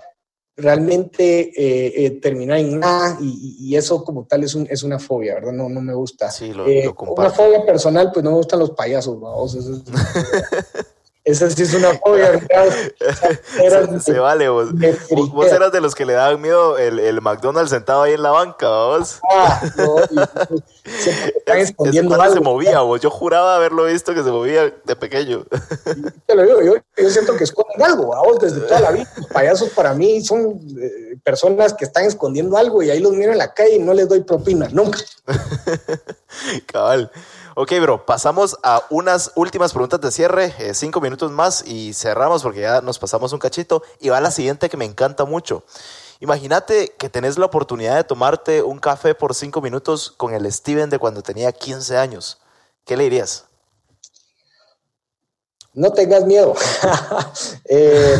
realmente eh, eh, terminar en nada y, eso como tal es, un, es una fobia, ¿verdad? No, no me gusta. Sí, lo, eh, Una fobia personal, pues no me gustan los payasos, vamos. Esa sí es una fobia, se, vale, vos. Vos eras de los que le daban miedo el, el McDonald's sentado ahí en la banca, vos. Ah, no, están escondiendo algo. se movía, vos. Yo juraba haberlo visto que se movía de pequeño. Te lo digo, yo, yo siento que esconden algo, vos, desde toda la vida. Los payasos para mí son eh, personas que están escondiendo algo y ahí los miro en la calle y no les doy propina, nunca. Cabal. Ok, bro, pasamos a unas últimas preguntas de cierre, eh, cinco minutos más y cerramos porque ya nos pasamos un cachito. Y va la siguiente que me encanta mucho. Imagínate que tenés la oportunidad de tomarte un café por cinco minutos con el Steven de cuando tenía 15 años. ¿Qué le dirías? No tengas miedo. eh,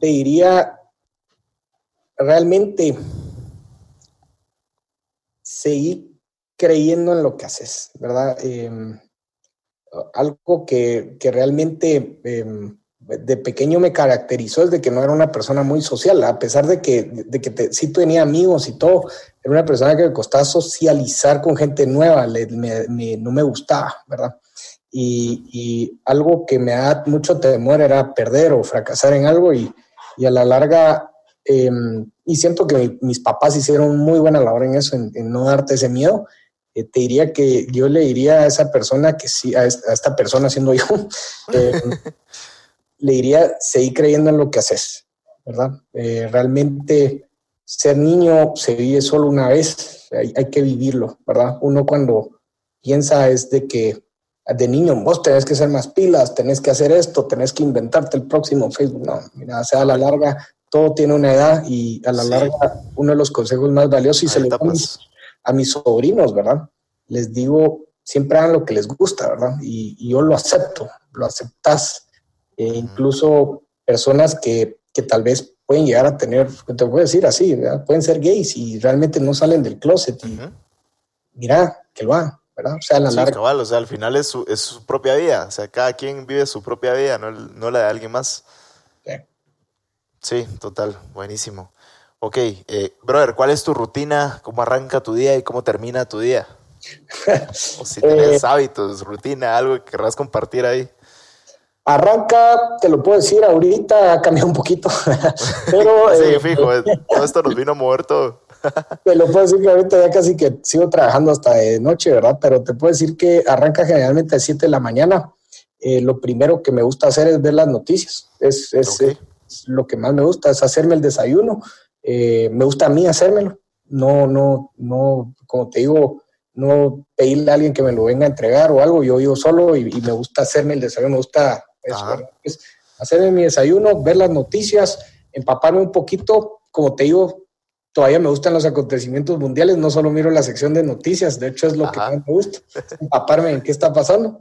te diría realmente seguir creyendo en lo que haces, ¿verdad? Em, algo que, realmente em, de pequeño me caracterizó es de que no era una persona muy social, a pesar de que, de que sí tenía amigos y todo, era una persona que me costaba socializar con gente nueva, no me gustaba, ¿verdad? Y, algo que me da mucho temor era perder o fracasar en algo y, a la larga, em, y siento que mis papás hicieron muy buena labor en eso, en no darte ese miedo eh, te diría que yo le diría a esa persona que sí, a esta, persona siendo yo, eh, le diría, seguir creyendo en lo que haces, ¿verdad? Eh, realmente ser niño se vive solo una vez, hay, hay, que vivirlo, ¿verdad? Uno cuando piensa es de que de niño vos tenés que ser más pilas, tenés que hacer esto, tenés que inventarte el próximo Facebook. No, mira, o sea, a la larga todo tiene una edad y a la larga uno de los consejos más valiosos y se le a mis sobrinos, ¿verdad? Les digo, siempre hagan lo que les gusta, ¿verdad? Y, yo lo acepto, lo aceptas. E incluso personas que, que, tal vez pueden llegar a tener, te voy a decir así, ¿verdad? pueden ser gays y realmente no salen del closet. Y mira, que lo hagan. ¿verdad? O sea, la sí, larga. Cabal, o sea, al final es su, es su propia vida. O sea, cada quien vive su propia vida, no, no la de alguien más. Sí. Sí, total, buenísimo. Ok, eh, brother, ¿cuál es tu rutina? ¿Cómo arranca tu día y cómo termina tu día? o si tienes eh, hábitos, rutina, algo que querrás compartir ahí. Arranca, te lo puedo decir, ahorita ha cambiado un poquito. pero, sí, eh, fijo, todo esto nos vino a mover todo. te lo puedo decir que ahorita ya casi que sigo trabajando hasta de noche, ¿verdad? Pero te puedo decir que arranca generalmente a 7 de la mañana. lo primero que me gusta hacer es ver las noticias. Es, es, es, lo que más me gusta, es hacerme el desayuno eh, me gusta a mí hacérmelo, no, no, no, como te digo, no pedirle a alguien que me lo venga a entregar o algo, yo vivo solo y, me gusta hacerme el desayuno, me gusta hacerme mi desayuno, ver las noticias, empaparme un poquito, como te digo, todavía me gustan los acontecimientos mundiales, no solo miro la sección de noticias, de hecho es lo que más me gusta, empaparme en qué está pasando.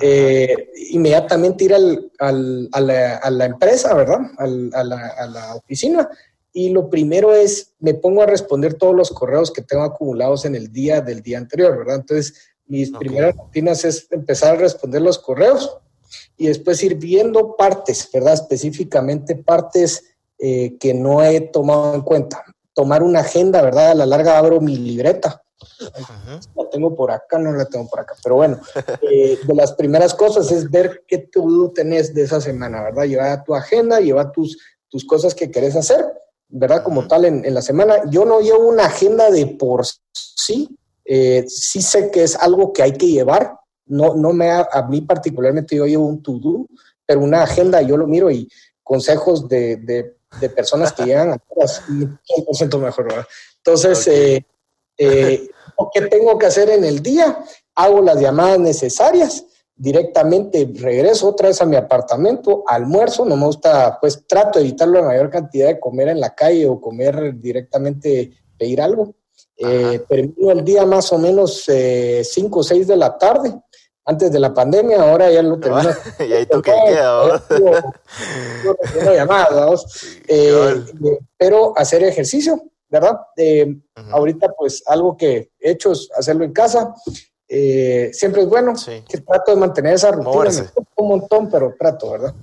Eh, inmediatamente ir al, al, a, la, a, la, empresa, ¿verdad? Al, a, la, a la oficina y lo primero es, me pongo a responder todos los correos que tengo acumulados en el día del día anterior, ¿verdad? Entonces, mis primeras rutinas es empezar a responder los correos y después ir viendo partes, ¿verdad? Específicamente partes eh, que no he tomado en cuenta. Tomar una agenda, ¿verdad? A la larga abro mi libreta. La tengo por acá, no la tengo por acá. Pero bueno, eh, de las primeras cosas es ver qué tú tenés de esa semana, ¿verdad? Lleva tu agenda, lleva tus, tus cosas que querés hacer ¿verdad? Como tal en, la semana. Yo no llevo una agenda de por sí, eh, sí sé que es algo que hay que llevar, no, no me, a mí particularmente yo llevo un to-do, pero una agenda yo lo miro y consejos de, de, personas que llegan a todas, 100% mejor, ¿verdad? Entonces, eh, eh, ¿qué tengo que hacer en el día? Hago las llamadas necesarias directamente regreso otra vez a mi apartamento, almuerzo, no me gusta, pues trato de evitar la mayor cantidad de comer en la calle o comer directamente, pedir algo. Eh, termino el día más o menos 5 eh, o 6 de la tarde, antes de la pandemia, ahora ya lo termino. y ahí tú qué queda, eh, pero hacer ejercicio, ¿verdad? Ahorita pues algo que he hecho es hacerlo en casa. Eh, siempre es bueno. Que trato de mantener esa rutina. un montón, pero trato, ¿verdad?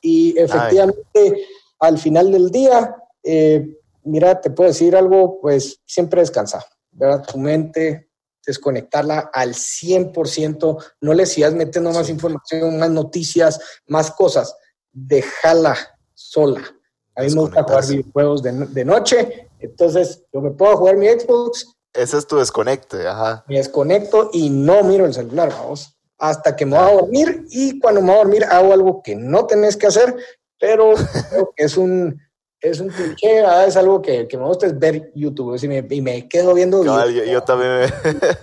Y efectivamente, al final del día, eh, mira, te puedo decir algo, pues siempre descansa, ¿verdad? Tu mente, desconectarla al 100%, no le sigas metiendo más información, más noticias, más cosas, déjala sola. A mí me gusta jugar videojuegos de, de, noche, entonces yo me puedo jugar mi Xbox. Ese es tu desconecte, ajá. Me desconecto y no miro el celular, vamos, hasta que me voy a dormir y cuando me voy a dormir hago algo que no tenés que hacer, pero es un es un cliché, es algo que, que, me gusta es ver YouTube y me, y me quedo viendo yo, yo, también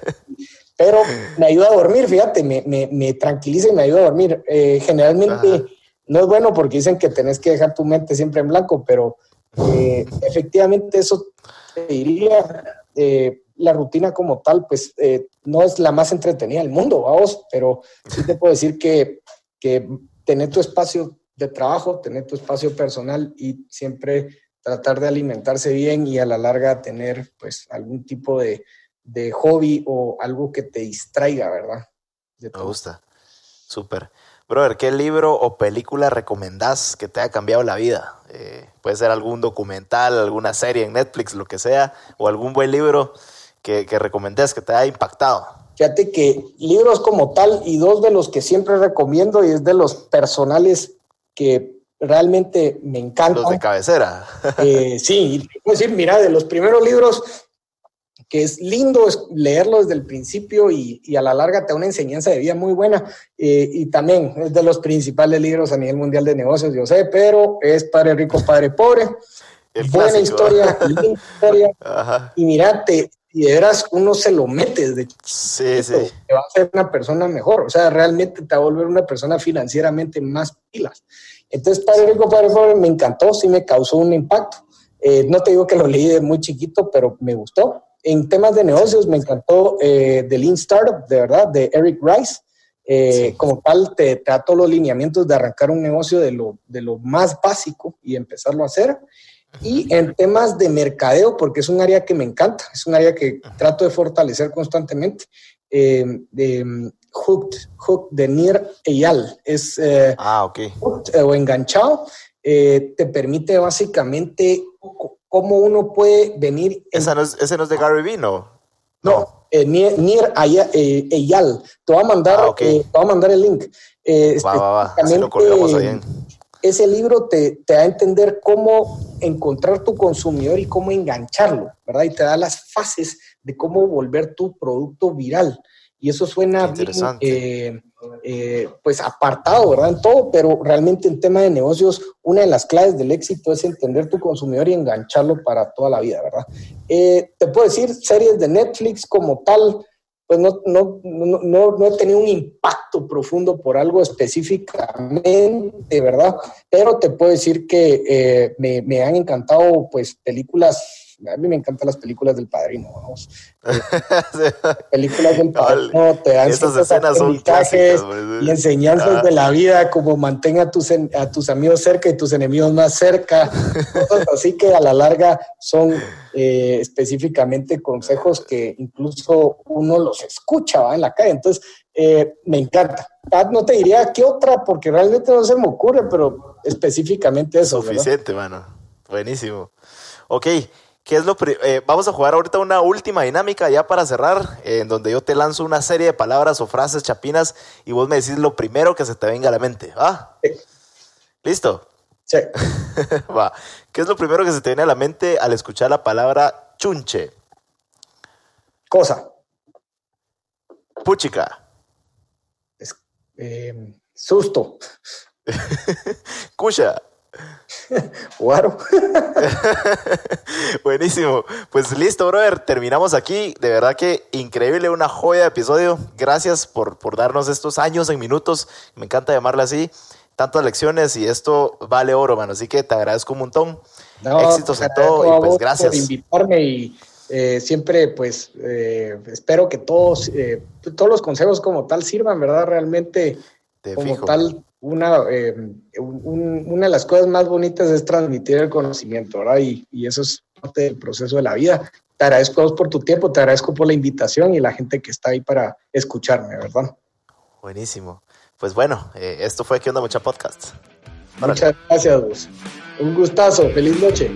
Pero me ayuda a dormir, fíjate, me, me, me tranquiliza y me ayuda a dormir. Eh, generalmente no es bueno porque dicen que tenés que dejar tu mente siempre en blanco, pero eh, efectivamente eso te diría, eh, la rutina como tal, pues no es la más entretenida del mundo, vamos, pero sí te puedo decir que, que tener tu espacio de trabajo, tener tu espacio personal y siempre tratar de alimentarse bien y a la larga tener pues algún tipo de, hobby o algo que te distraiga, ¿verdad? Me gusta. Súper. Brother, ¿qué libro o película recomendás que te haya cambiado la vida? Eh, puede ser algún documental, alguna serie en Netflix, lo que sea, o algún buen libro que, que recomendés que te haya impactado. Fíjate que libros como tal y dos de los que siempre recomiendo y es de los personales que realmente me encantan. Los de cabecera. Eh, sí, puedo decir, mira, de los primeros libros que es lindo leerlo desde el principio y, a la larga te da una enseñanza de vida muy buena. Eh, y también es de los principales libros a nivel mundial de negocios, yo sé, pero es Padre Rico, Padre Pobre. buena historia, linda historia. Y mira, te, y de veras uno se lo mete de sí, sí. te va a hacer una persona mejor, o sea, realmente te va a volver una persona financieramente más pilas. Entonces, Padre Rico, Padre Pobre me encantó, sí me causó un impacto. Eh, no te digo que lo leí de muy chiquito, pero me gustó. En temas de negocios me encantó eh, The Lean Startup, de verdad, de Eric Rice. Eh, como tal, te trato los lineamientos de arrancar un negocio de lo, de lo más básico y empezarlo a hacer. Y en temas de mercadeo, porque es un área que me encanta, es un área que trato de fortalecer constantemente, eh, de Hooked, Hooked de Nir Eyal, es eh, ah, eh, o enganchado, te permite básicamente cómo uno puede venir. ¿Ese no es de Gary Vee, no? No, Nir, Eyal, te voy a mandar, ah, te voy a mandar el link. va, va, va, lo ahí ese libro te, te, da a entender cómo encontrar tu consumidor y cómo engancharlo, ¿verdad? Y te da las fases de cómo volver tu producto viral. Y eso suena bien, eh, eh, pues apartado, ¿verdad? En todo, pero realmente en tema de negocios, una de las claves del éxito es entender tu consumidor y engancharlo para toda la vida, ¿verdad? Eh, te puedo decir, series de Netflix como tal, pues no, no, no, no, he tenido un impacto profundo por algo específicamente, ¿verdad? Pero te puedo decir que eh, me, me, han encantado pues películas a mí me encantan las películas del padrino, vamos. películas del padrino te dan Estas escenas son clásicas, y enseñanzas ah. de la vida, como mantenga a tus, a tus amigos cerca y tus enemigos más cerca. así que a la larga son eh, específicamente consejos que incluso uno los escucha ¿va? en la calle. Entonces, eh, me encanta. Ah, no te diría qué otra, porque realmente no se me ocurre, pero específicamente eso. Suficiente, mano. Buenísimo. Ok, ¿Qué es lo eh, vamos a jugar ahorita una última dinámica ya para cerrar, en donde yo te lanzo una serie de palabras o frases chapinas y vos me decís lo primero que se te venga a la mente. ¿Va? ¿Listo? Sí. Va. ¿Qué es lo primero que se te viene a la mente al escuchar la palabra chunche? Cosa. Puchica. Eh, susto. Cucha. Guaro. Buenísimo. Pues listo, brother. Terminamos aquí. De verdad que increíble, una joya de episodio. Gracias por, por darnos estos años en minutos. Me encanta llamarle así. Tantas lecciones y esto vale oro, mano. Así que te agradezco un montón. Éxitos en todo y pues gracias. Por invitarme y eh, siempre pues eh, espero que todos, eh, todos los consejos como tal sirvan, ¿verdad? Realmente como tal una, eh, una de las cosas más bonitas es transmitir el conocimiento, ¿verdad? Y, y, eso es parte del proceso de la vida. Te agradezco por tu tiempo, te agradezco por la invitación y la gente que está ahí para escucharme, ¿verdad? Buenísimo. Pues bueno, eh, esto fue ¿Qué onda mucha podcast? Muchas gracias, vos. Un gustazo. Feliz noche.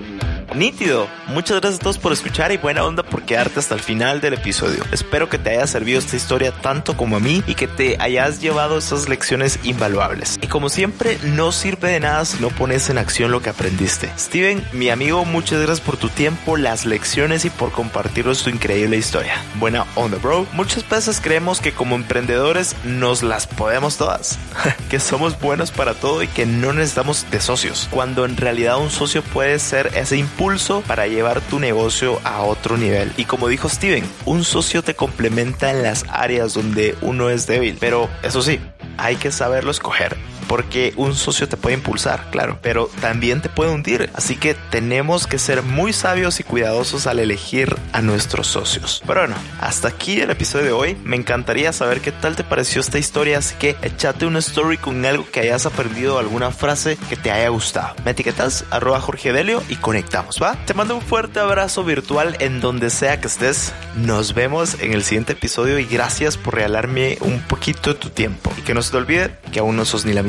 Nítido. Muchas gracias a todos por escuchar y buena onda por quedarte hasta el final del episodio. Espero que te haya servido esta historia tanto como a mí y que te hayas llevado esas lecciones invaluables. Y como siempre, no sirve de nada si no pones en acción lo que aprendiste. Steven, mi amigo, muchas gracias por tu tiempo, las lecciones y por compartirnos tu increíble historia. Buena onda, bro. Muchas veces creemos que como emprendedores nos las podemos todas, que somos buenos para todo y que no necesitamos de socios, cuando en realidad un socio puede ser ese impulso para llevar tu negocio a otro nivel. Y como dijo Steven, un socio te complementa en las áreas donde uno es débil, pero eso sí, hay que saberlo escoger porque un socio te puede impulsar, claro, pero también te puede hundir. Así que tenemos que ser muy sabios y cuidadosos al elegir a nuestros socios. Pero bueno, hasta aquí el episodio de hoy. Me encantaría saber qué tal te pareció esta historia, así que échate una story con algo que hayas aprendido, alguna frase que te haya gustado. Me etiquetas arroba Jorge Delio y conectamos, ¿va? Te mando un fuerte abrazo virtual en donde sea que estés. Nos vemos en el siguiente episodio y gracias por regalarme un poquito de tu tiempo. Y que no se te olvide que aún no sos ni la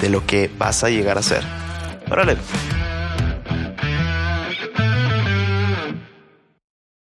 de lo que vas a llegar a ser. Órale.